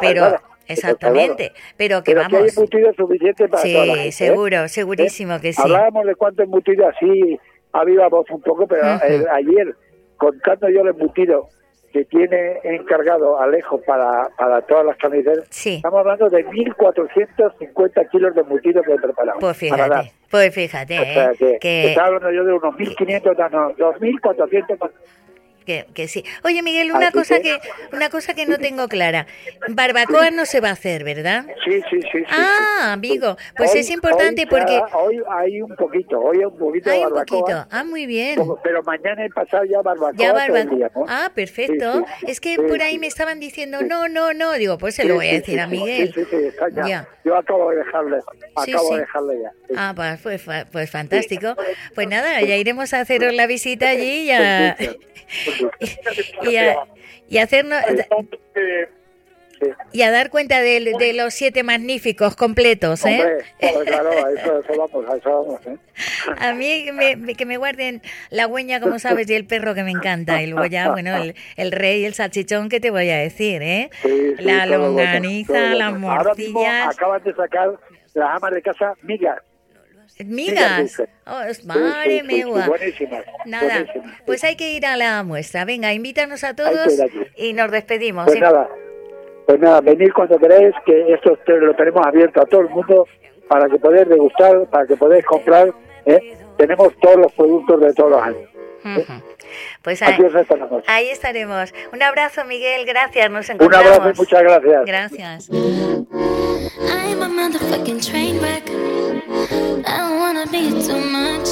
eso está Pero, claro, exactamente, pero que Pero que hay vamos. embutido suficiente para Sí, toda la gente, ¿eh? seguro, segurísimo que sí. Hablábamos de cuánto embutido así a viva voz un poco, pero eh, ayer, contando yo el embutido que tiene encargado Alejo para, para todas las carnicerías, Sí. estamos hablando de 1.450 kilos de embutido que he preparado. Pues fíjate, pues fíjate, O sea, ¿eh? que, que, estaba hablando yo de unos 1.500, no, 2.400. que, que sí. Oye, Miguel, una cosa que una cosa que no tengo clara. Barbacoa no se va a hacer, ¿verdad? Sí, sí, sí. Ah, amigo, pues Hoy- es importante hoy porque... Hoy hay un poquito, hoy hay un poquito Hay de un barbacoa. poquito. Ah, muy bien. Pero mañana y pasado ya barbacoa Ya barbacoa. día, ¿no? Ah, perfecto. Sí, sí. Es que Sí, por ahí sí. me estaban diciendo, no, no, no. Digo, pues se lo Sí, voy a sí, decir sí, a sí, Miguel. Sí, sí, sí, está ya. Ya. Yo acabo de dejarle, Sí, acabo sí. de dejarle ya. Sí. Ah, pues, pues, pues fantástico. Pues nada, ya iremos a haceros la visita allí y a, y a, y a hacernos y a dar cuenta de, de los siete magníficos completos, ¿eh? Hombre, claro, a eso, a eso vamos, a eso vamos, ¿eh? A mí que me, que me guarden la hueña, como sabes, y el perro que me encanta. Y luego ya, bueno, el, el rey, el salchichón, ¿qué te voy a decir, eh? Sí, sí, la bueno, longaniza, las bueno. Ahora mismo morcillas. acaban de sacar las amas de casa migas. Migas. dulces. Oh, madre mía. Nada, pues hay que ir a la muestra. Venga, invítanos a todos y nos despedimos. Pues ¿eh? nada, pues nada, venid cuando queráis, que esto lo tenemos abierto a todo el mundo para que podáis degustar, para que podáis comprar. ¿eh? Tenemos todos los productos de todos los años. Ujú. Pues ahí, ahí estaremos. Un abrazo, Miguel. Gracias. Nos Un abrazo y muchas gracias. Gracias. I'm a motherfucking train wreck. I don't wanna be too much,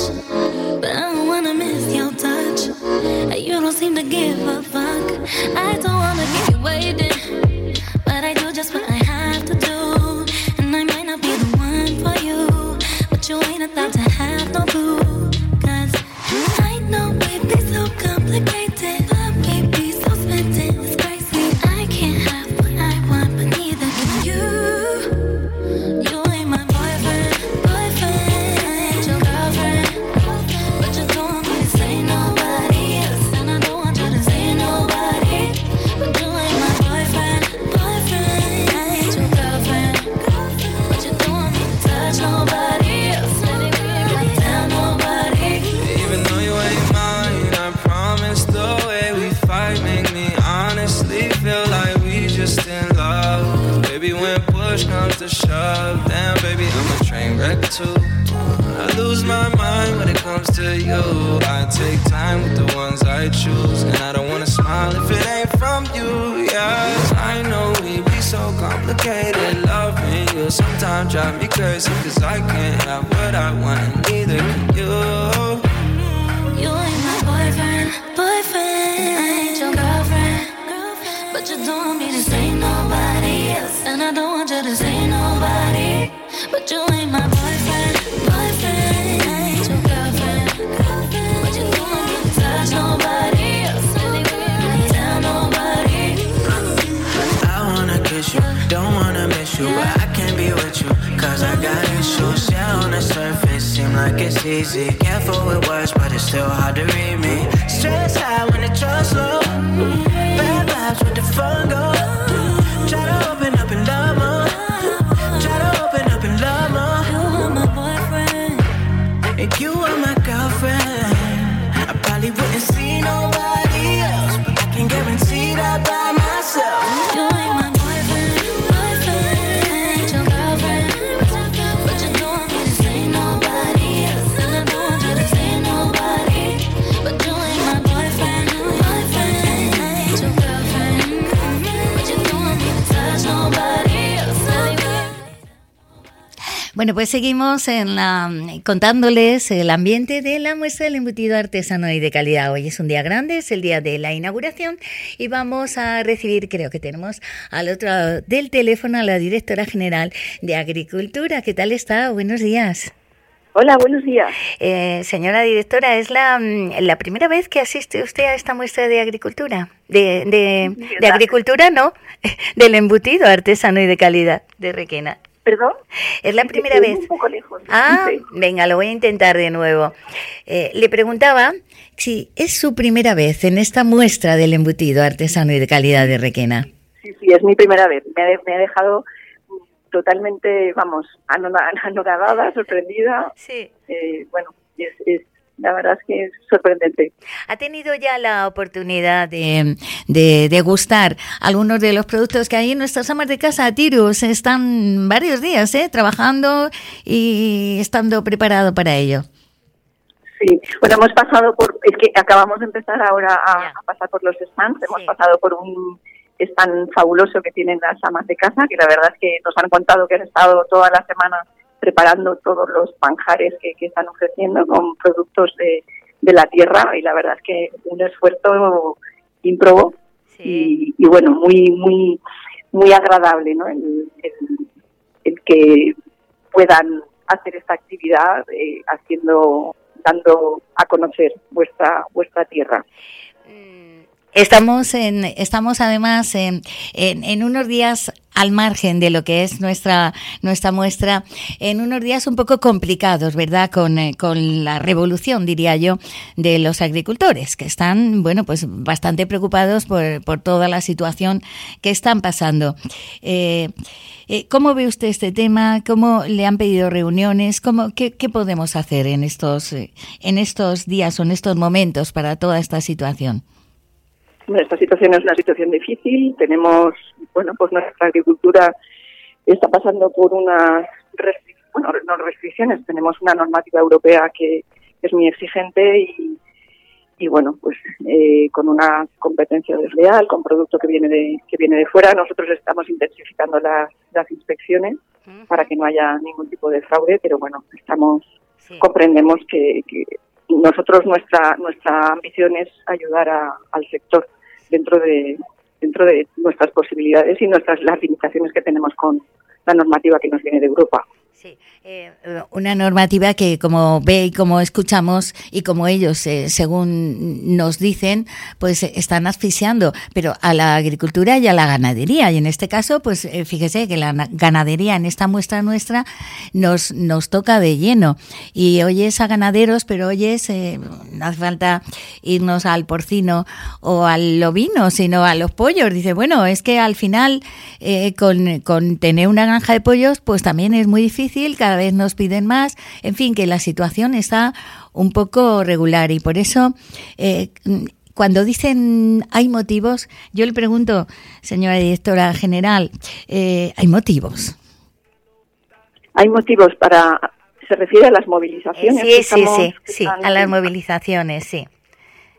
but I don't wanna miss your touch. You don't seem to give a fuck. I don't wanna Bueno, pues seguimos en la, contándoles el ambiente de la muestra del embutido artesano y de calidad. Hoy es un día grande, es el día de la inauguración y vamos a recibir, creo que tenemos al otro lado del teléfono a la directora general de Agricultura. ¿Qué tal está? Buenos días. Hola, buenos días. Eh, señora directora, ¿es la, mm, la primera vez que asiste usted a esta muestra de agricultura? De, de, de agricultura, no, del embutido artesano y de calidad de Requena. ¿Perdón? Es la primera vez. un poco lejos. Ah, Sí. venga, lo voy a intentar de nuevo. Eh, le preguntaba si es su primera vez en esta muestra del embutido artesano y de calidad de Requena. Sí, sí, es mi primera vez. Me ha, de- me ha dejado totalmente, vamos, anona- anonadada, sorprendida. Sí. Eh, bueno, es, es- la verdad es que es sorprendente. ¿Ha tenido ya la oportunidad de, de degustar algunos de los productos que hay en nuestras amas de casa, Tirus? Están varios días ¿eh? trabajando y estando preparado para ello. Sí, bueno, hemos pasado por, es que acabamos de empezar ahora a, a pasar por los stands, hemos pasado por un stand fabuloso que tienen las amas de casa, que la verdad es que nos han contado que han estado toda la semana preparando todos los manjares que, que están ofreciendo con productos de, de la tierra y la verdad es que un esfuerzo ímprobo y, y bueno, muy, muy, muy agradable, ¿no? El, el- el que puedan hacer esta actividad eh, haciendo dando a conocer vuestra vuestra tierra. Estamos en, estamos además en, en, unos días al margen de lo que es nuestra nuestra muestra, en unos días un poco complicados, ¿verdad? Con, eh, con la revolución, diría yo, de los agricultores, que están, bueno, pues bastante preocupados por, por toda la situación que están pasando. Eh, eh, ¿Cómo ve usted este tema? ¿Cómo le han pedido reuniones? ¿Cómo, qué, qué podemos hacer en estos, eh, en estos días o en estos momentos para toda esta situación? Bueno, esta situación es una situación difícil. Tenemos, bueno, pues nuestra agricultura está pasando por unas bueno, no restricciones. Tenemos una normativa europea que es muy exigente y, y bueno, pues eh, con una competencia desleal, con producto que viene de que viene de fuera. Nosotros estamos intensificando las, las inspecciones para que no haya ningún tipo de fraude, pero bueno, estamos comprendemos que, que nosotros nuestra nuestra ambición es ayudar a- al sector dentro de dentro de nuestras posibilidades y nuestras las limitaciones que tenemos con la normativa que nos viene de Europa. Eh, Una normativa que, como ve y como escuchamos y como ellos, eh, según nos dicen, pues eh, están asfixiando, pero a la agricultura y a la ganadería. Y en este caso, pues eh, fíjese que la na- ganadería en esta muestra nuestra nos, nos toca de lleno. Y oyes a ganaderos, pero oyes, eh, no hace falta irnos al porcino o al ovino, sino a los pollos. Dice, bueno, es que al final, con, con tener una granja de pollos, pues también es muy difícil, cada vez nos piden más. En fin, que la situación está un poco regular y por eso. eh, cuando dicen hay motivos, yo le pregunto, señora directora general, eh, ¿hay motivos? Hay motivos para se refiere a las movilizaciones. que Sí, sí, estamos- sí, a las movilizaciones, sí.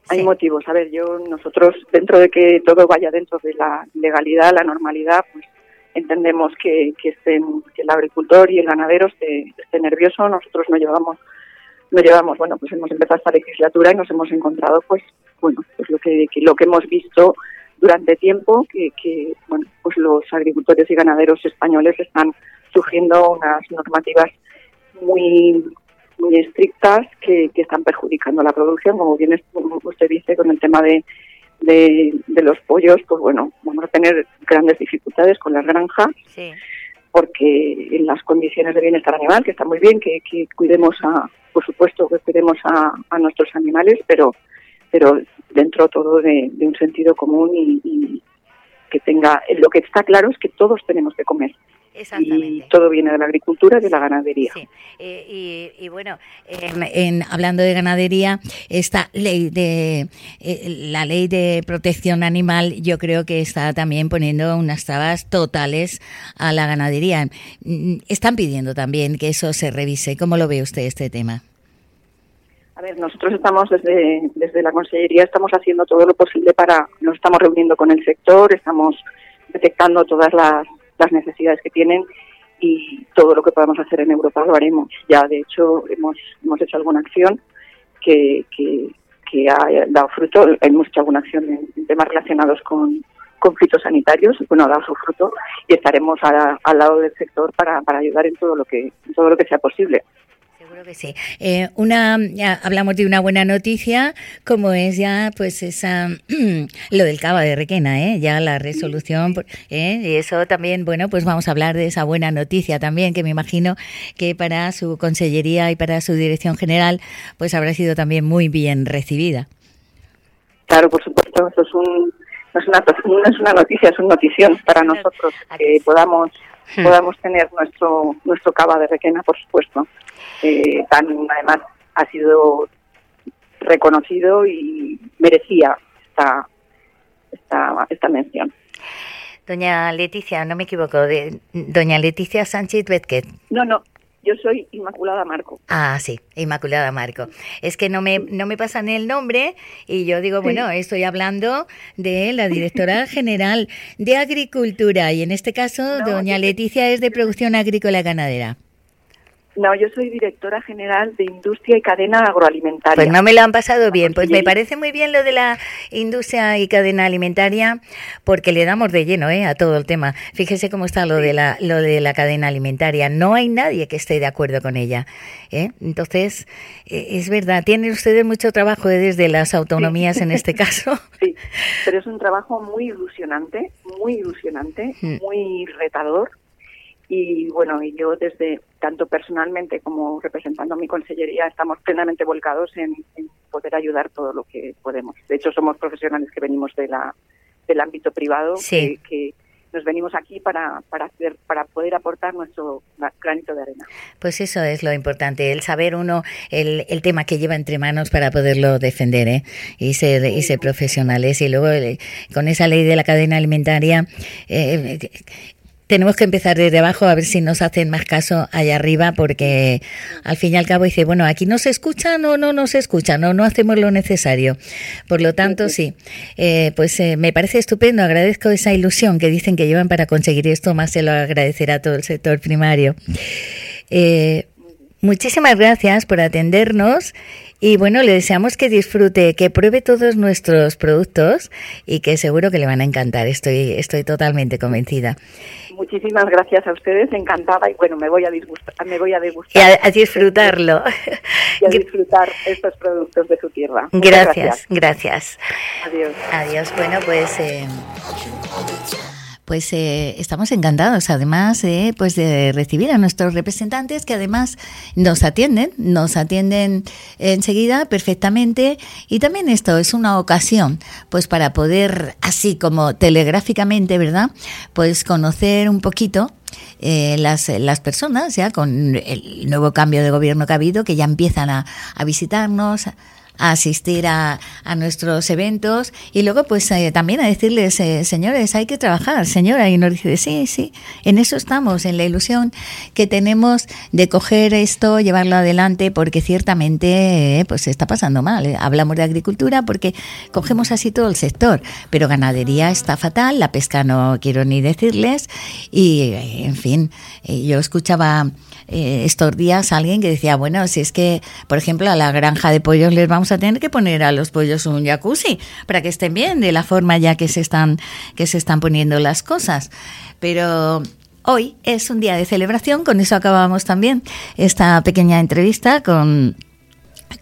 Hay motivos. A ver, yo nosotros dentro de que todo vaya dentro de la legalidad, la normalidad, pues entendemos que, que estén que el agricultor y el ganadero esté, esté nervioso. Nosotros no llevamos no llevamos, bueno, pues hemos empezado esta legislatura y nos hemos encontrado, pues, bueno, pues lo que, lo que hemos visto durante tiempo, que, bueno, pues los agricultores y ganaderos españoles están sufriendo unas normativas muy muy estrictas que, que están perjudicando la producción, como bien usted dice con el tema de, de, de los pollos, pues bueno, vamos a tener grandes dificultades con las granjas Sí. porque en las condiciones de bienestar animal, que está muy bien que, que cuidemos a, por supuesto que cuidemos a, a nuestros animales, pero pero dentro todo de, de un sentido común y, y que tenga, lo que está claro es que todos tenemos que comer. Y todo viene de la agricultura y de la ganadería. Eh, y, y bueno, en, hablando de ganadería, esta ley de eh, la ley de protección animal, yo creo que está también poniendo unas trabas totales a la ganadería. Mm, Están pidiendo también que eso se revise. ¿Cómo lo ve usted este tema? A ver, nosotros estamos desde, desde la Consellería, estamos haciendo todo lo posible para, nos estamos reuniendo con el sector, estamos detectando todas las, las necesidades que tienen y todo lo que podamos hacer en Europa lo haremos. Ya, de hecho, hemos, hemos hecho alguna acción que, que, que ha dado fruto, hemos hecho alguna acción en, temas relacionados con, con fitosanitarios, bueno, ha dado su fruto y estaremos a- al lado del sector para, para ayudar en todo lo que, en todo lo que sea posible. Seguro que sí. Eh, una, ya hablamos de una buena noticia, como es ya, pues esa, lo del Cava de Requena, ¿eh? ya la resolución, ¿eh? y eso también, bueno, pues vamos a hablar de esa buena noticia también, que me imagino que para su consellería y para su dirección general, pues habrá sido también muy bien recibida. Claro, por supuesto, eso es un, no es una, no es una noticia, es una notición para nosotros que podamos Hmm. podamos tener nuestro nuestro cava de Requena, por supuesto. Eh, tan además ha sido reconocido y merecía esta esta, esta mención. Doña Leticia, no me equivoco, de doña Leticia Sánchez Bezquet. No, no, Yo soy Inmaculada Marco. Ah, sí, Inmaculada Marco. Es que no me, no me pasan el nombre y yo digo, bueno, estoy hablando de la directora general de Agricultura y en este caso, doña Leticia es de Producción Agrícola Ganadera. No, yo soy directora general de Industria y Cadena Agroalimentaria. Pues no me lo han pasado bien. Pues me parece muy bien lo de la industria y cadena alimentaria, porque le damos de lleno ¿eh? a todo el tema. Fíjese cómo está lo de la lo de la cadena alimentaria. No hay nadie que esté de acuerdo con ella. ¿eh? Entonces eh, es verdad. Tienen ustedes mucho trabajo desde las autonomías en este caso. Sí, pero es un trabajo muy ilusionante, muy ilusionante, Mm. muy retador. Y bueno, y yo desde tanto personalmente como representando a mi consellería estamos plenamente volcados en, en poder ayudar todo lo que podemos. De hecho, somos profesionales que venimos de la, del ámbito privado, Sí. que, que nos venimos aquí para, para, hacer, para poder aportar nuestro granito de arena. Pues eso es lo importante, el saber uno el, el tema que lleva entre manos para poderlo defender ¿eh? y, ser, y ser profesionales. Y luego eh, con esa ley de la cadena alimentaria eh, tenemos que empezar desde abajo a ver si nos hacen más caso allá arriba porque al fin y al cabo dice, bueno, aquí no se escucha, no, no, no se escucha, no, no hacemos lo necesario. Por lo tanto, sí, eh, pues eh, me parece estupendo, agradezco esa ilusión que dicen que llevan para conseguir esto, más se lo agradecerá todo el sector primario. Eh, muchísimas gracias por atendernos y bueno, le deseamos que disfrute, que pruebe todos nuestros productos y que seguro que le van a encantar, estoy, estoy totalmente convencida. Muchísimas gracias a ustedes, encantada y bueno, me voy a disgustar, me voy a Y degustar a, a disfrutarlo. y a disfrutar estos productos de su tierra. Muchas Gracias, gracias. Adiós. Adiós. Bueno, pues eh, pues eh, estamos encantados, además, eh, pues de recibir a nuestros representantes que además nos atienden, nos atienden enseguida perfectamente y también esto es una ocasión, pues para poder así como telegráficamente, ¿verdad? Pues conocer un poquito eh, las, las personas, ya con el nuevo cambio de gobierno que ha habido, que ya empiezan a, a visitarnos, a asistir a, a nuestros eventos y luego pues eh, también a decirles, eh, señores, hay que trabajar, señora, y nos dice, sí, sí, en eso estamos, en la ilusión que tenemos de coger esto, llevarlo adelante, porque ciertamente eh, pues está pasando mal. eh. Hablamos de agricultura porque cogemos así todo el sector, pero ganadería está fatal, la pesca no quiero ni decirles y en fin, yo escuchaba eh, estos días alguien que decía, bueno, si es que, por ejemplo, a la granja de pollos les vamos a tener que poner a los pollos un jacuzzi para que estén bien de la forma ya que se están que se están poniendo las cosas. Pero hoy es un día de celebración, con eso acabamos también esta pequeña entrevista con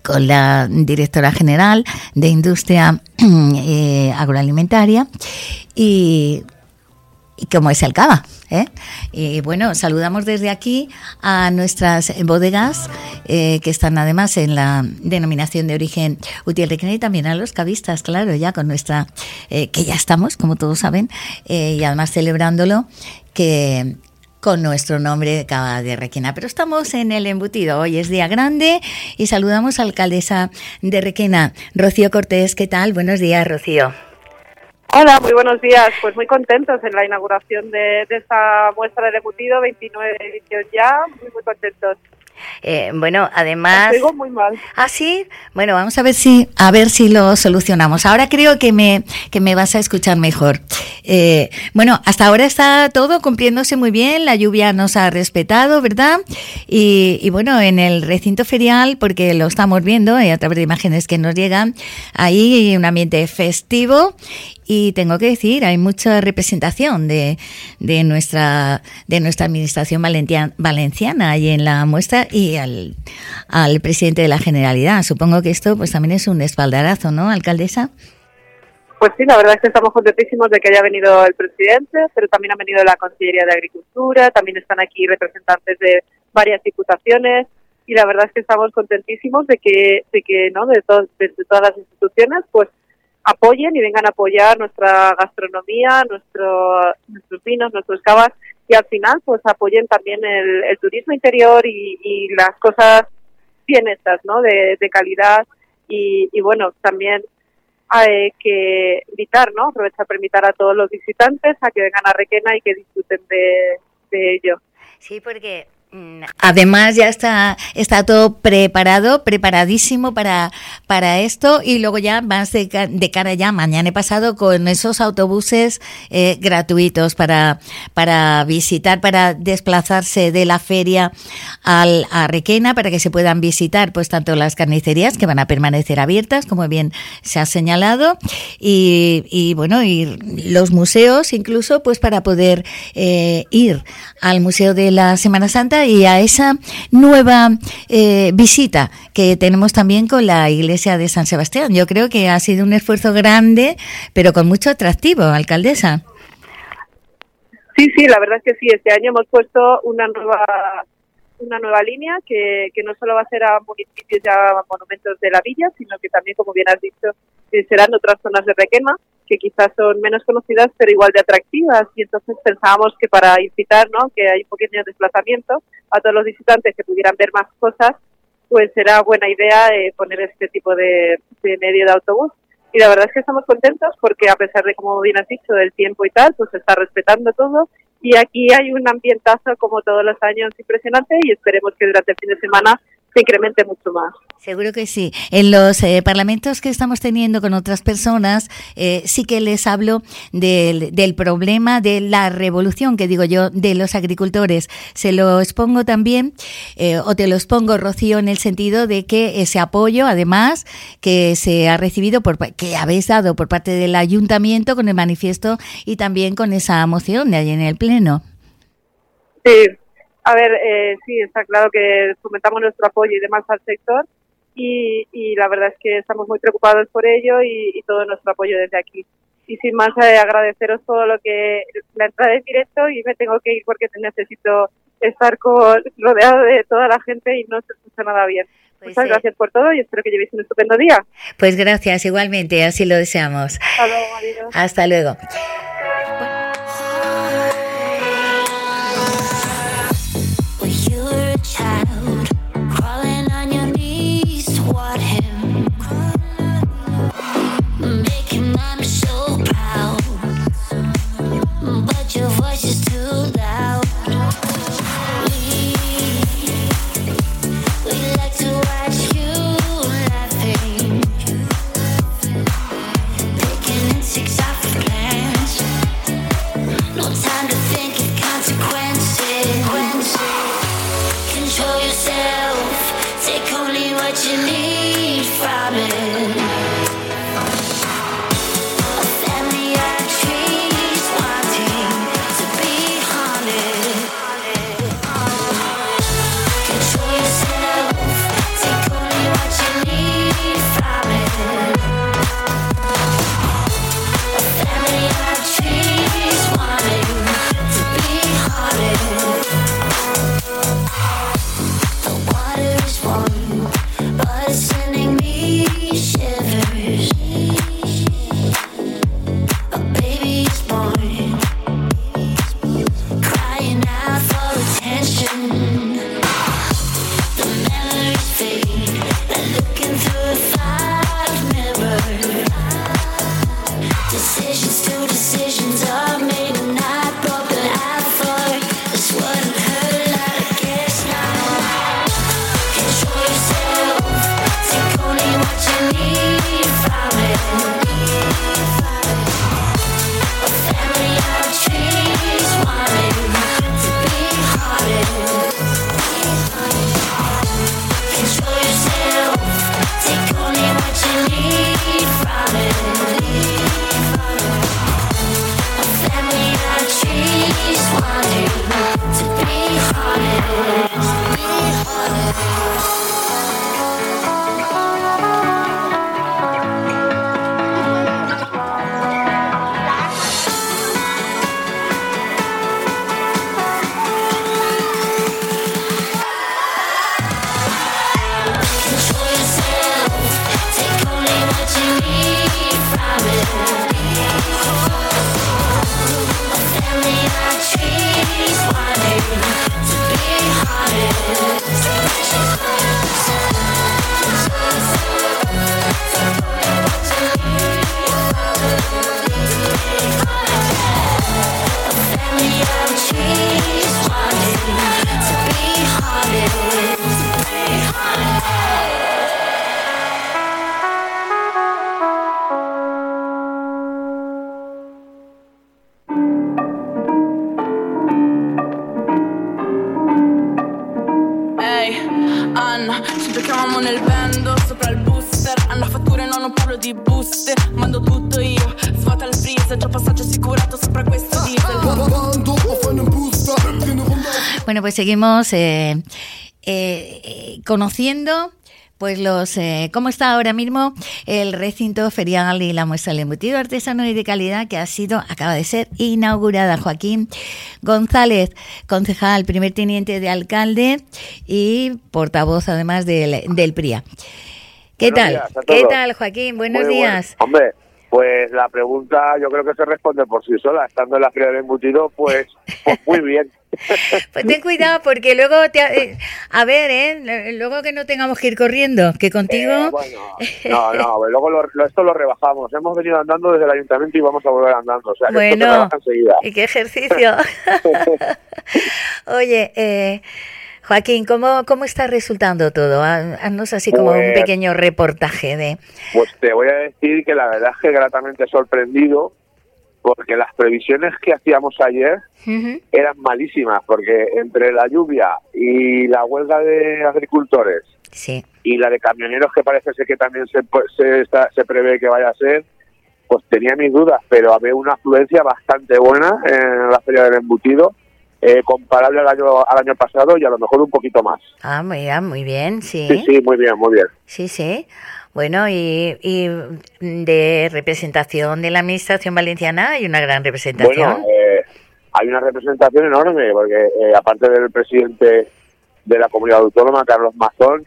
con la directora general de Industria eh, Agroalimentaria y y como es el cava. ¿Eh? Y bueno, saludamos desde aquí a nuestras bodegas eh, que están además en la denominación de origen útil Requena y también a los cavistas, claro, ya con nuestra, eh, que ya estamos, como todos saben, eh, y además celebrándolo, que con nuestro nombre de Cava de Requena. Pero estamos en el embutido. Hoy es día grande y saludamos a la alcaldesa de Requena, Rocío Cortés. ¿Qué tal? Buenos días, Rocío. Hola, muy buenos días. Pues muy contentos en la inauguración de, de esta muestra de embutido, 29 edición ya, muy, muy contentos. Eh, bueno, además. Oigo muy mal. Ah, sí. Bueno, vamos a ver si a ver si lo solucionamos. Ahora creo que me que me vas a escuchar mejor. Eh, bueno, hasta ahora está todo cumpliéndose muy bien. La lluvia nos ha respetado, ¿verdad? Y, y bueno, en el recinto ferial, porque lo estamos viendo eh, a través de imágenes que nos llegan, hay un ambiente festivo y tengo que decir, hay mucha representación de, de nuestra de nuestra administración valentia- valenciana ahí en la muestra y al, al presidente de la Generalidad. Supongo que esto pues también es un espaldarazo, ¿no, alcaldesa? Pues sí, la verdad es que estamos contentísimos de que haya venido el presidente, pero también ha venido la Consellería de Agricultura, también están aquí representantes de varias diputaciones y la verdad es que estamos contentísimos de que, de que no, de, to- desde todas las instituciones, pues apoyen y vengan a apoyar nuestra gastronomía, nuestro, nuestros vinos, nuestros cavas y al final pues apoyen también el, el turismo interior y, y las cosas bien hechas, ¿no? De, calidad y, y bueno, también hay que invitar, ¿no? Aprovechar para invitar a todos los visitantes a que vengan a Requena y que disfruten de, de ello. Sí, porque Además ya está, está todo preparado, preparadísimo para, para esto. Y luego ya más de, de cara ya mañana he pasado con esos autobuses eh, gratuitos para, para visitar, para desplazarse de la feria al, a Requena para que se puedan visitar pues tanto las carnicerías que van a permanecer abiertas como bien se ha señalado y, y bueno y los museos incluso pues para poder eh, ir al Museo de la Semana Santa y a esa nueva eh, visita que tenemos también con la iglesia de San Sebastián. Yo creo que ha sido un esfuerzo grande, pero con mucho atractivo, alcaldesa. Sí, sí, la verdad es que sí. Este año hemos puesto una nueva una nueva línea que, que no solo va a ser a municipios y a monumentos de la villa, sino que también, como bien has dicho, eh, serán otras zonas de Requema que quizás son menos conocidas pero igual de atractivas y entonces pensábamos que para incitar, ¿no? que hay un pequeño desplazamiento a todos los visitantes que pudieran ver más cosas, pues será buena idea eh, poner este tipo de, de medio de autobús. Y la verdad es que estamos contentos porque a pesar de, como bien has dicho, del tiempo y tal, pues se está respetando todo y aquí hay un ambientazo como todos los años impresionante y esperemos que durante el fin de semana se incremente mucho más. Seguro que sí. En los eh, parlamentos que estamos teniendo con otras personas, eh, sí que les hablo del, problema de la revolución, que digo yo, de los agricultores. Se lo expongo también, eh, o te lo expongo, Rocío, en el sentido de que ese apoyo, además, que se ha recibido, por, que habéis dado por parte del ayuntamiento con el manifiesto y también con esa moción de allí en el Pleno. Sí, a ver, eh, sí, está claro que fomentamos nuestro apoyo y demás al sector y, y la verdad es que estamos muy preocupados por ello y, y todo nuestro apoyo desde aquí. Y sin más, eh, agradeceros todo lo que la entrada es directo y me tengo que ir porque necesito estar con, rodeado de toda la gente y no se escucha nada bien. Pues Muchas gracias por todo y espero que llevéis un estupendo día. Pues gracias, igualmente, así lo deseamos. Hasta luego, adiós. Hasta luego. Yourself. Take only what you need from it. Di buste, mando tutto io. Svuota il freezer, già passaggio assicurato sopra questo diesel. Bueno, pues seguimos eh, eh, conociendo pues los eh, cómo está ahora mismo el recinto ferial y la muestra del embutido artesano y de calidad que ha sido acaba de ser inaugurada Joaquín González concejal primer teniente de alcalde y portavoz además del, del PRIA ¿qué Buenos tal? ¿qué tal Joaquín? buenos Muy días bueno. Hombre, pues la pregunta yo creo que se responde por sí sola. Estando en la feria del embutido, pues, pues muy bien. Pues ten cuidado porque luego te, eh, a ver, eh, luego que no tengamos que ir corriendo, que contigo Eh, bueno, no, no, luego lo- esto lo rebajamos. Hemos venido andando desde el ayuntamiento y vamos a volver andando. O sea, que esto Bueno, rebaja enseguida. y qué ejercicio. Oye, eh, Joaquín, ¿cómo, ¿cómo está resultando todo? Há- Haznos así como un Pues- pequeño reportaje de... Pues te voy a decir que la verdad es que gratamente sorprendido porque las previsiones que hacíamos ayer eran malísimas, porque entre la lluvia y la huelga de agricultores Sí. y la de camioneros que parece ser que también se, pu- se, está- se prevé que vaya a ser, pues tenía mis dudas, pero había una afluencia bastante buena en la feria del embutido, eh, comparable al año, al año pasado y a lo mejor un poquito más. Ah, muy, ah, muy bien, sí. Sí, sí, muy bien, muy bien. Sí, sí. Bueno, y, y de representación de la Administración Valenciana hay una gran representación. Bueno, eh, hay una representación enorme, porque eh, aparte del presidente de la comunidad autónoma, Carlos Mazón,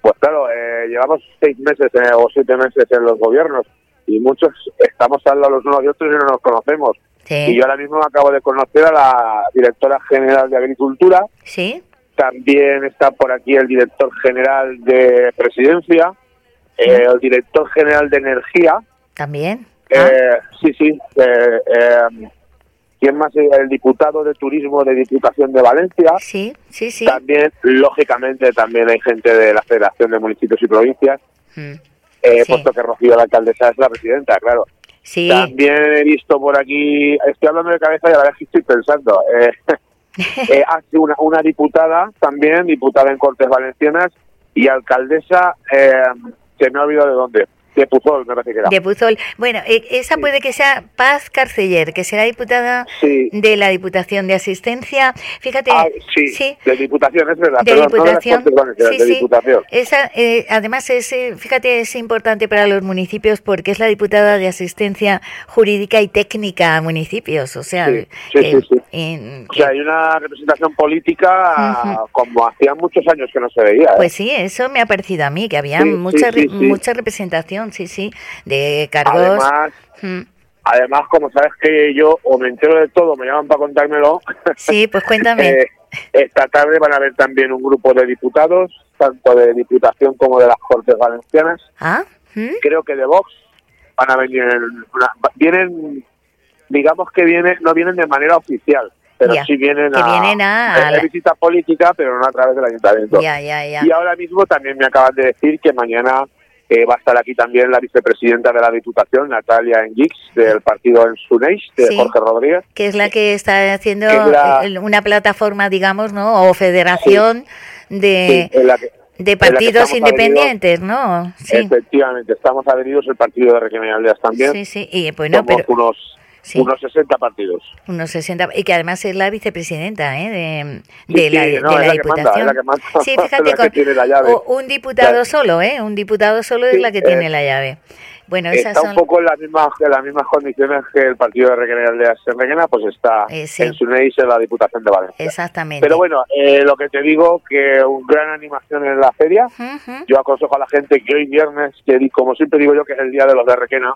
pues claro, eh, llevamos seis meses o siete meses en los gobiernos y muchos estamos al lado los unos de otros y no nos conocemos. Sí. Y yo ahora mismo acabo de conocer a la directora general de Agricultura. Sí. También está por aquí el director general de Presidencia, eh, el director general de Energía. También. Eh, sí, sí. Eh, ¿Quién más? El diputado de Turismo de Diputación de Valencia. Sí, sí, sí. También, lógicamente, también hay gente de la Federación de Municipios y Provincias, Mm. puesto que Rocío, la alcaldesa, es la presidenta, claro. Sí. También he visto por aquí, estoy hablando de cabeza y a la vez que estoy pensando, eh, eh, hace una, una diputada también, diputada en Cortes Valencianas y alcaldesa, eh, que me ha olvidado de dónde, de Puzol, me parece que era. De Puzol. Bueno, eh, esa puede que sea Paz Carceller, que será diputada Sí. de la Diputación de Asistencia. Fíjate, Ah, sí, de Diputación, es verdad. de perdón, no de las Diputación. Valencianas, Sí, de sí. Diputación. Esa, eh, además, es, eh, fíjate, es importante para los municipios porque es la diputada de Asistencia Jurídica y Técnica a municipios. O sea, Sí, en- O sea, hay una representación política como hacía muchos años que no se veía. ¿eh? Pues sí, eso me ha parecido a mí, que había Sí, mucha, re- sí, sí. mucha representación, sí, sí, de cargos. Además, Mm. además, como sabes que yo o me entero de todo, me llaman para contármelo. Sí, pues cuéntame. eh, esta tarde van a haber también un grupo de diputados, tanto de Diputación como de las Cortes Valencianas. ¿Ah? ¿Mm? Creo que de Vox van a venir. en una- vienen, digamos que vienen, no vienen de manera oficial, pero Ya, sí vienen a, vienen a- de visita política, pero no a través del ayuntamiento. Ya. Y ahora mismo también me acaban de decir que mañana eh, va a estar aquí también la vicepresidenta de la Diputación, Natalia Enguix, del partido en Suneix, de Sí. Jorge Rodríguez. que es la que está haciendo Que es la- el- una plataforma, digamos, ¿no? O federación de, Sí, en la que- de partidos independientes, ¿no? Efectivamente, estamos adheridos el partido de Aldeas también. sí, sí. Y bueno, Somos pero unos, Sí. unos 60 partidos. unos 60, y que además es la vicepresidenta ¿eh? de, Sí, de la, sí, de no, la es la que manda, Diputación. es la que manda, sí, fíjate, la que con tiene la un diputado solo, ¿eh? Un diputado solo es la que tiene eh, la llave. Bueno, esas está son... un poco en las mismas, en las mismas condiciones que el partido de Aldeas en Requena, pues está Eh, sí. en Suneix en la Diputación de Valencia. Exactamente. Pero bueno, eh, lo que te digo, que un gran animación en la feria. Yo aconsejo a la gente que hoy viernes, que como siempre digo yo, que es el día de los de Requena,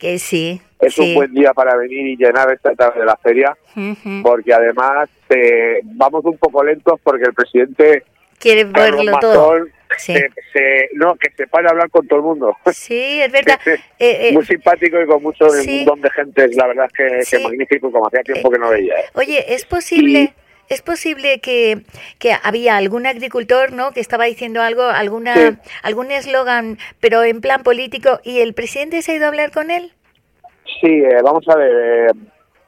Que sí. es sí. un buen día para venir y llenar esta tarde de la feria, Ujú. porque además eh, vamos un poco lentos porque el presidente Quiere verlo todo. Mazón Sí. se, se- no, que se para a hablar con todo el mundo. Sí, es verdad. Eh, eh, Muy simpático y con mucho sí. un don de gente, la verdad es que, Sí. que magnífico, como hacía tiempo que no veía. ¿eh? Oye, ¿es posible, es posible que, que había algún agricultor, ¿no? Que estaba diciendo algo, alguna, Sí. algún eslogan, pero en plan político, y el presidente se ha ido a hablar con él. Sí, eh, vamos a ver. eh,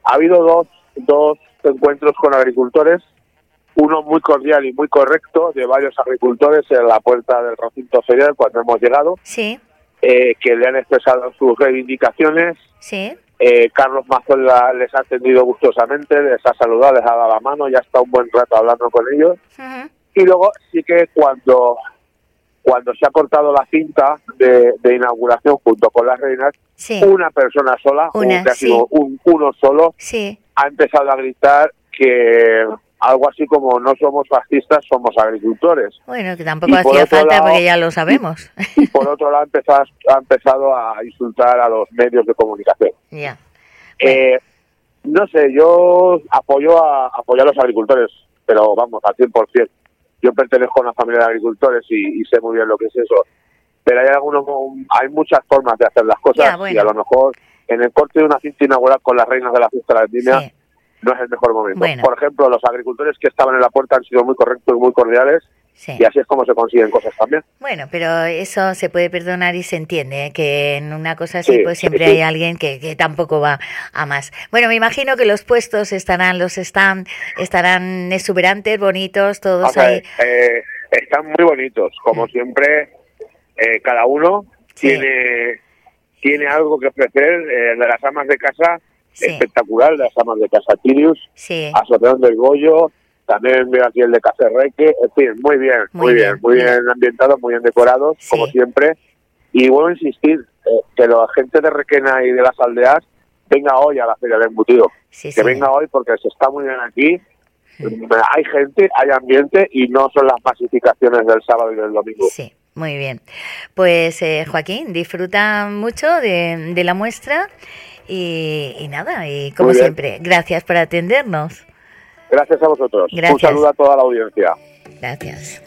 ha habido dos, dos encuentros con agricultores, uno muy cordial y muy correcto de varios agricultores en la puerta del recinto ferial cuando hemos llegado. Sí. eh, que le han expresado sus reivindicaciones. Sí. Eh, Carlos Mazón la- les ha atendido gustosamente, les ha saludado, les ha dado la mano, ya está un buen rato hablando con ellos. Y luego sí que cuando cuando se ha cortado la cinta de, de inauguración junto con las reinas, Sí. una persona sola, Una, un, sí. un, uno solo, Sí. ha empezado a gritar que algo así como no somos fascistas, somos agricultores. Bueno, que tampoco Y hacía falta lado- porque ya lo sabemos. Y por otro lado ha empezado, ha empezado a insultar a los medios de comunicación. ya. Eh, no sé, yo apoyo a, apoyo a los agricultores, pero vamos, al 100%. Yo pertenezco a una familia de agricultores y, y sé muy bien lo que es eso. Pero hay algunos, hay muchas formas de hacer las cosas bueno. y a lo mejor en el corte de una cinta inaugural con las reinas de la fiesta de la vendimia no es el mejor momento. Bueno. Por ejemplo, los agricultores que estaban en la puerta han sido muy correctos y muy cordiales Sí. y así es como se consiguen cosas también. Bueno, pero eso se puede perdonar y se entiende, ¿eh? que en una cosa así Sí, pues siempre sí. hay alguien que, que tampoco va a más. Bueno, me imagino que los puestos estarán, los están, estarán exuberantes, bonitos, O todos sea, ahí. eh, están muy bonitos, como siempre, eh, cada uno tiene tiene algo que ofrecer. eh, las amas de casa, espectacular, de las amas de casa Tirius, Sí. Asociación del Goyo, también veo aquí el de Cacerreque, en fin, muy bien, Muy muy, bien, bien, muy bien ambientados, muy bien decorados, como siempre. Y vuelvo a insistir, eh, que la gente de Requena y de las aldeas venga hoy a la Feria del Embutido. Sí, que sí. venga hoy porque se está muy bien aquí. Hay gente, hay ambiente y no son las masificaciones del sábado y del domingo. Sí, muy bien. Pues eh, Joaquín, disfruta mucho de, de la muestra y, y nada, y como siempre, gracias por atendernos. Gracias a vosotros. Gracias. Un saludo a toda la audiencia. Gracias.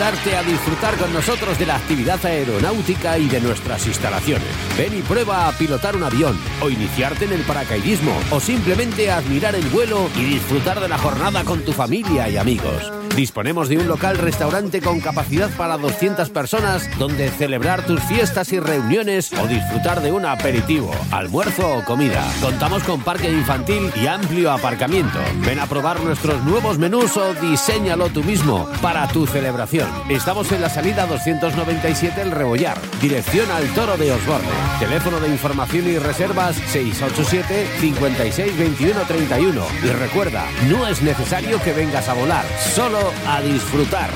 Invitarte a disfrutar con nosotros de la actividad aeronáutica y de nuestras instalaciones. Ven y prueba a pilotar un avión, o iniciarte en el paracaidismo, o simplemente admirar el vuelo y disfrutar de la jornada con tu familia y amigos. Disponemos de un local restaurante con capacidad para 200 personas donde celebrar tus fiestas y reuniones o disfrutar de un aperitivo, almuerzo o comida. Contamos con parque infantil y amplio aparcamiento. Ven a probar nuestros nuevos menús o diséñalo tú mismo para tu celebración. Estamos en la salida 297 El Rebollar, dirección al Toro de Osborne. Teléfono de información y reservas 687 56 21 31. Y recuerda, no es necesario que vengas a volar, solo a disfrutar.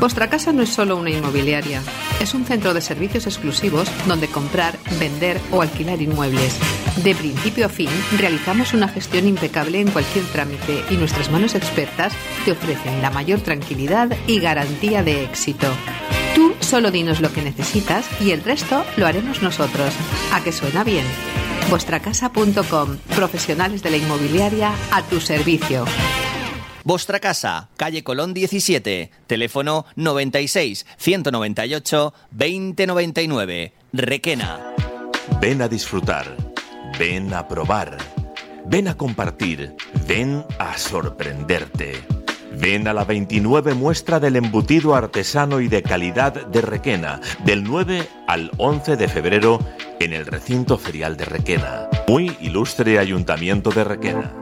Vuestra casa no es solo una inmobiliaria, es un centro de servicios exclusivos donde comprar, vender o alquilar inmuebles. De principio a fin, realizamos una gestión impecable en cualquier trámite y nuestras manos expertas te ofrecen la mayor tranquilidad y garantía de éxito. Tú solo dinos lo que necesitas y el resto lo haremos nosotros. ¿A que suena bien? Vuestracasa.com, profesionales de la inmobiliaria a tu servicio. Vuestra casa, calle Colón 17, teléfono 96 198 2099, Requena. Ven a disfrutar, ven a probar, ven a compartir, ven a sorprenderte. Ven a la 29 muestra del embutido artesano y de calidad de Requena, del 9 al 11 de febrero en el recinto ferial de Requena. Muy ilustre Ayuntamiento de Requena.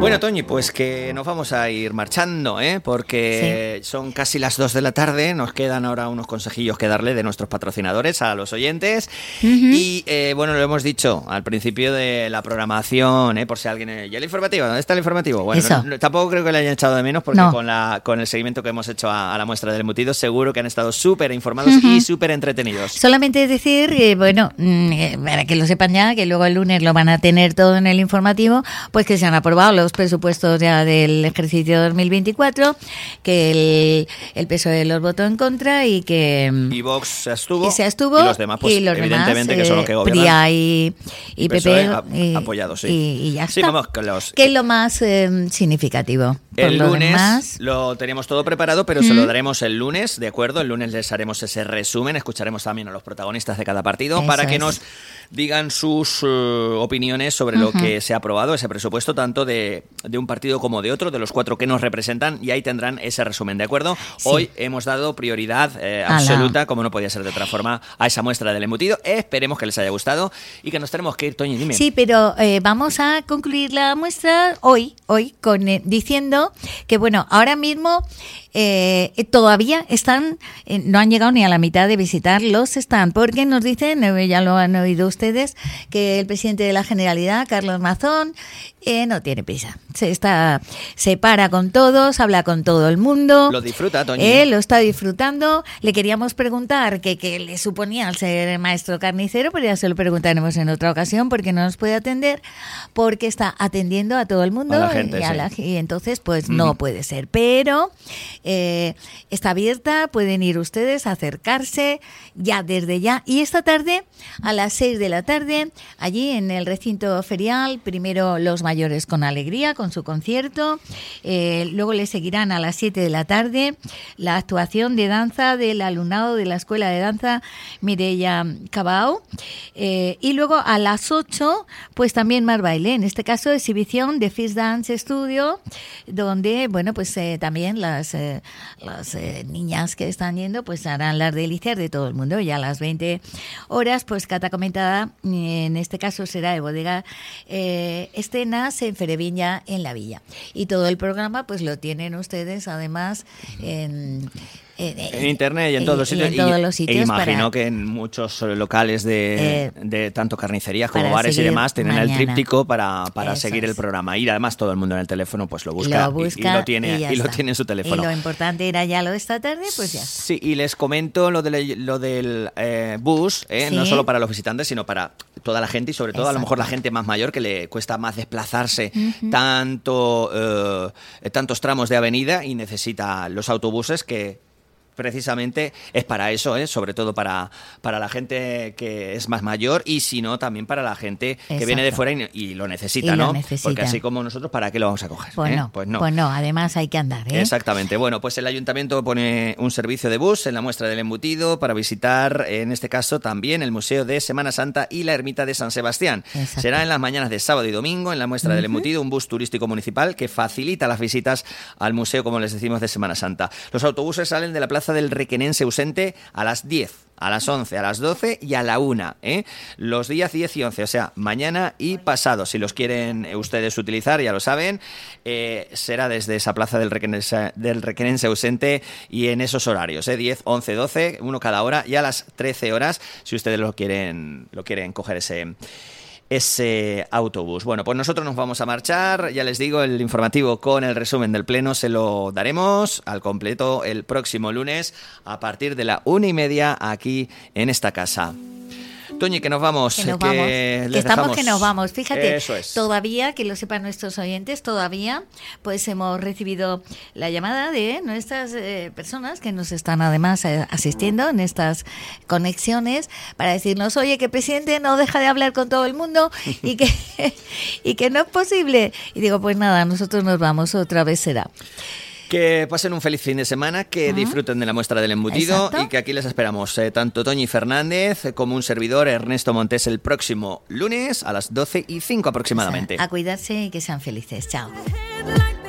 Bueno, Toñi, pues que nos vamos a ir marchando, ¿eh? porque son casi las 2 de la tarde, nos quedan ahora unos consejillos que darle de nuestros patrocinadores a los oyentes. Y eh, bueno, lo hemos dicho al principio de la programación, ¿eh? por si alguien... ¿Y el informativo? ¿Dónde está el informativo? Bueno, no- tampoco creo que le hayan echado de menos porque No. con, la, con el seguimiento que hemos hecho a, a la muestra del embutido seguro que han estado súper informados Ujú. y súper entretenidos. Solamente decir, eh, bueno, mm, eh, para que lo sepan ya, que luego el lunes lo van a tener todo en el informativo, pues que se han aprobado los presupuestos ya del ejercicio 2024, que el, el PSOE los votó en contra y que... mm, Y Vox se abstuvo. y se abstuvo Y los demás, pues y los evidentemente demás, que son los eh, que gobiernan. PRIA y, y PSOE PP a- y, apoyado, sí. y- ya Sí, está. vamos, con los... que es lo más eh, significativo. El lunes demás, lo tenemos todo preparado, pero se lo daremos el lunes, ¿de acuerdo? El lunes les haremos ese resumen, escucharemos también a los protagonistas de cada partido Eso para que es. nos digan sus eh, opiniones sobre lo que se ha aprobado, ese presupuesto, tanto de, de un partido como de otro, de los cuatro que nos representan, y ahí tendrán ese resumen, ¿de acuerdo? Hoy hemos dado prioridad eh, absoluta, como no podía ser de otra forma, a esa muestra del embutido. Esperemos que les haya gustado y que nos tenemos que ir, Toñi, dime. Sí, pero eh, vamos a concluir la muestra hoy, hoy, con diciendo que bueno, ahora mismo eh, todavía están, eh, no han llegado ni a la mitad de visitar los stands, porque nos dicen, eh, ya lo han oído ustedes, que el presidente de la Generalidad, Carlos Mazón, eh, no tiene prisa. Se está, se para con todos, habla con todo el mundo. Lo disfruta, Toñi. Eh, lo está disfrutando. Le queríamos preguntar qué qué le suponía al ser maestro carnicero, pero ya se lo preguntaremos en otra ocasión porque no nos puede atender, porque está atendiendo a todo el mundo A la gente, y, a sí. la- y entonces pues no puede ser. Pero eh, está abierta, pueden ir ustedes a acercarse ya desde ya. Y esta tarde, a las 6 de la tarde, allí en el recinto ferial, primero los mayores con alegría, con su concierto, eh, luego le seguirán a las 7 de la tarde la actuación de danza del alumnado de la Escuela de Danza Mireia Cabao, eh, y luego a las 8, pues también más baile, en este caso exhibición de Fish Dance Studio, donde, bueno, pues también las, eh, las eh, niñas que están yendo, pues harán las delicias de todo el mundo. Y a las 20 horas, pues Cata comentada, en este caso será de bodega eh, escenas en Fereviña, en la Villa. Y todo el programa, pues lo tienen ustedes además en... en- En internet y en y- todos los y sitios. en todos e imagino para- que en muchos eh, locales de, Eh, de tanto carnicerías como bares y demás tienen el tríptico para, para Eso seguir el programa. Y además todo el mundo en el teléfono pues lo busca, lo y- busca y, lo tiene, y lo tiene en su teléfono. Y lo importante era ya lo de esta tarde, pues ya. Sí, y les comento lo, de, lo del eh, bus, ¿eh? no solo para los visitantes, sino para toda la gente y sobre todo a lo mejor la gente más mayor que le cuesta más desplazarse tanto eh, tantos tramos de avenida y necesita los autobuses que precisamente es para eso, ¿eh? sobre todo para, para la gente que es más mayor y si no también para la gente que viene de fuera y, y lo necesita, Y lo ¿no? necesita. Porque así como nosotros, ¿para qué lo vamos a coger? Pues eh? no, Pues no. pues no, además hay que andar, ¿eh? Exactamente. Bueno, pues el ayuntamiento pone un servicio de bus en la muestra del embutido para visitar, en este caso, también el Museo de Semana Santa y la Ermita de San Sebastián. Exacto. Será en las mañanas de sábado y domingo en la muestra del embutido un bus turístico municipal que facilita las visitas al museo, como les decimos, de Semana Santa. Los autobuses salen de la plaza del Requenense ausente a las 10 a las 11, a las 12 y a la 1, ¿eh? Los días 10 y 11, o sea, mañana y pasado. Si los quieren ustedes utilizar, ya lo saben, eh, será desde esa plaza del Requenense, del Requenense ausente y en esos horarios, ¿eh? 10, 11, 12, uno cada hora y a las 13 horas, si ustedes lo quieren, lo quieren coger ese ese autobús. Bueno, pues nosotros nos vamos a marchar. Ya les digo, el informativo con el resumen del pleno se lo daremos al completo el próximo lunes a partir de la una y media aquí en esta casa. Toñi, que nos vamos. Que nos que vamos. les Que estamos dejamos. que nos vamos. Fíjate, Eso es. todavía, que lo sepan nuestros oyentes, todavía pues hemos recibido la llamada de nuestras eh, personas que nos están además eh, asistiendo en estas conexiones para decirnos, oye, que el presidente no deja de hablar con todo el mundo y que, y que no es posible. Y digo, pues nada, nosotros nos vamos, otra vez será. Que pasen un feliz fin de semana, que disfruten de la muestra del embutido Exacto. y que aquí les esperamos eh, tanto Toñi Fernández como un servidor Ernesto Montes el próximo lunes a las 12 y 5 aproximadamente. A cuidarse y que sean felices. Chao. like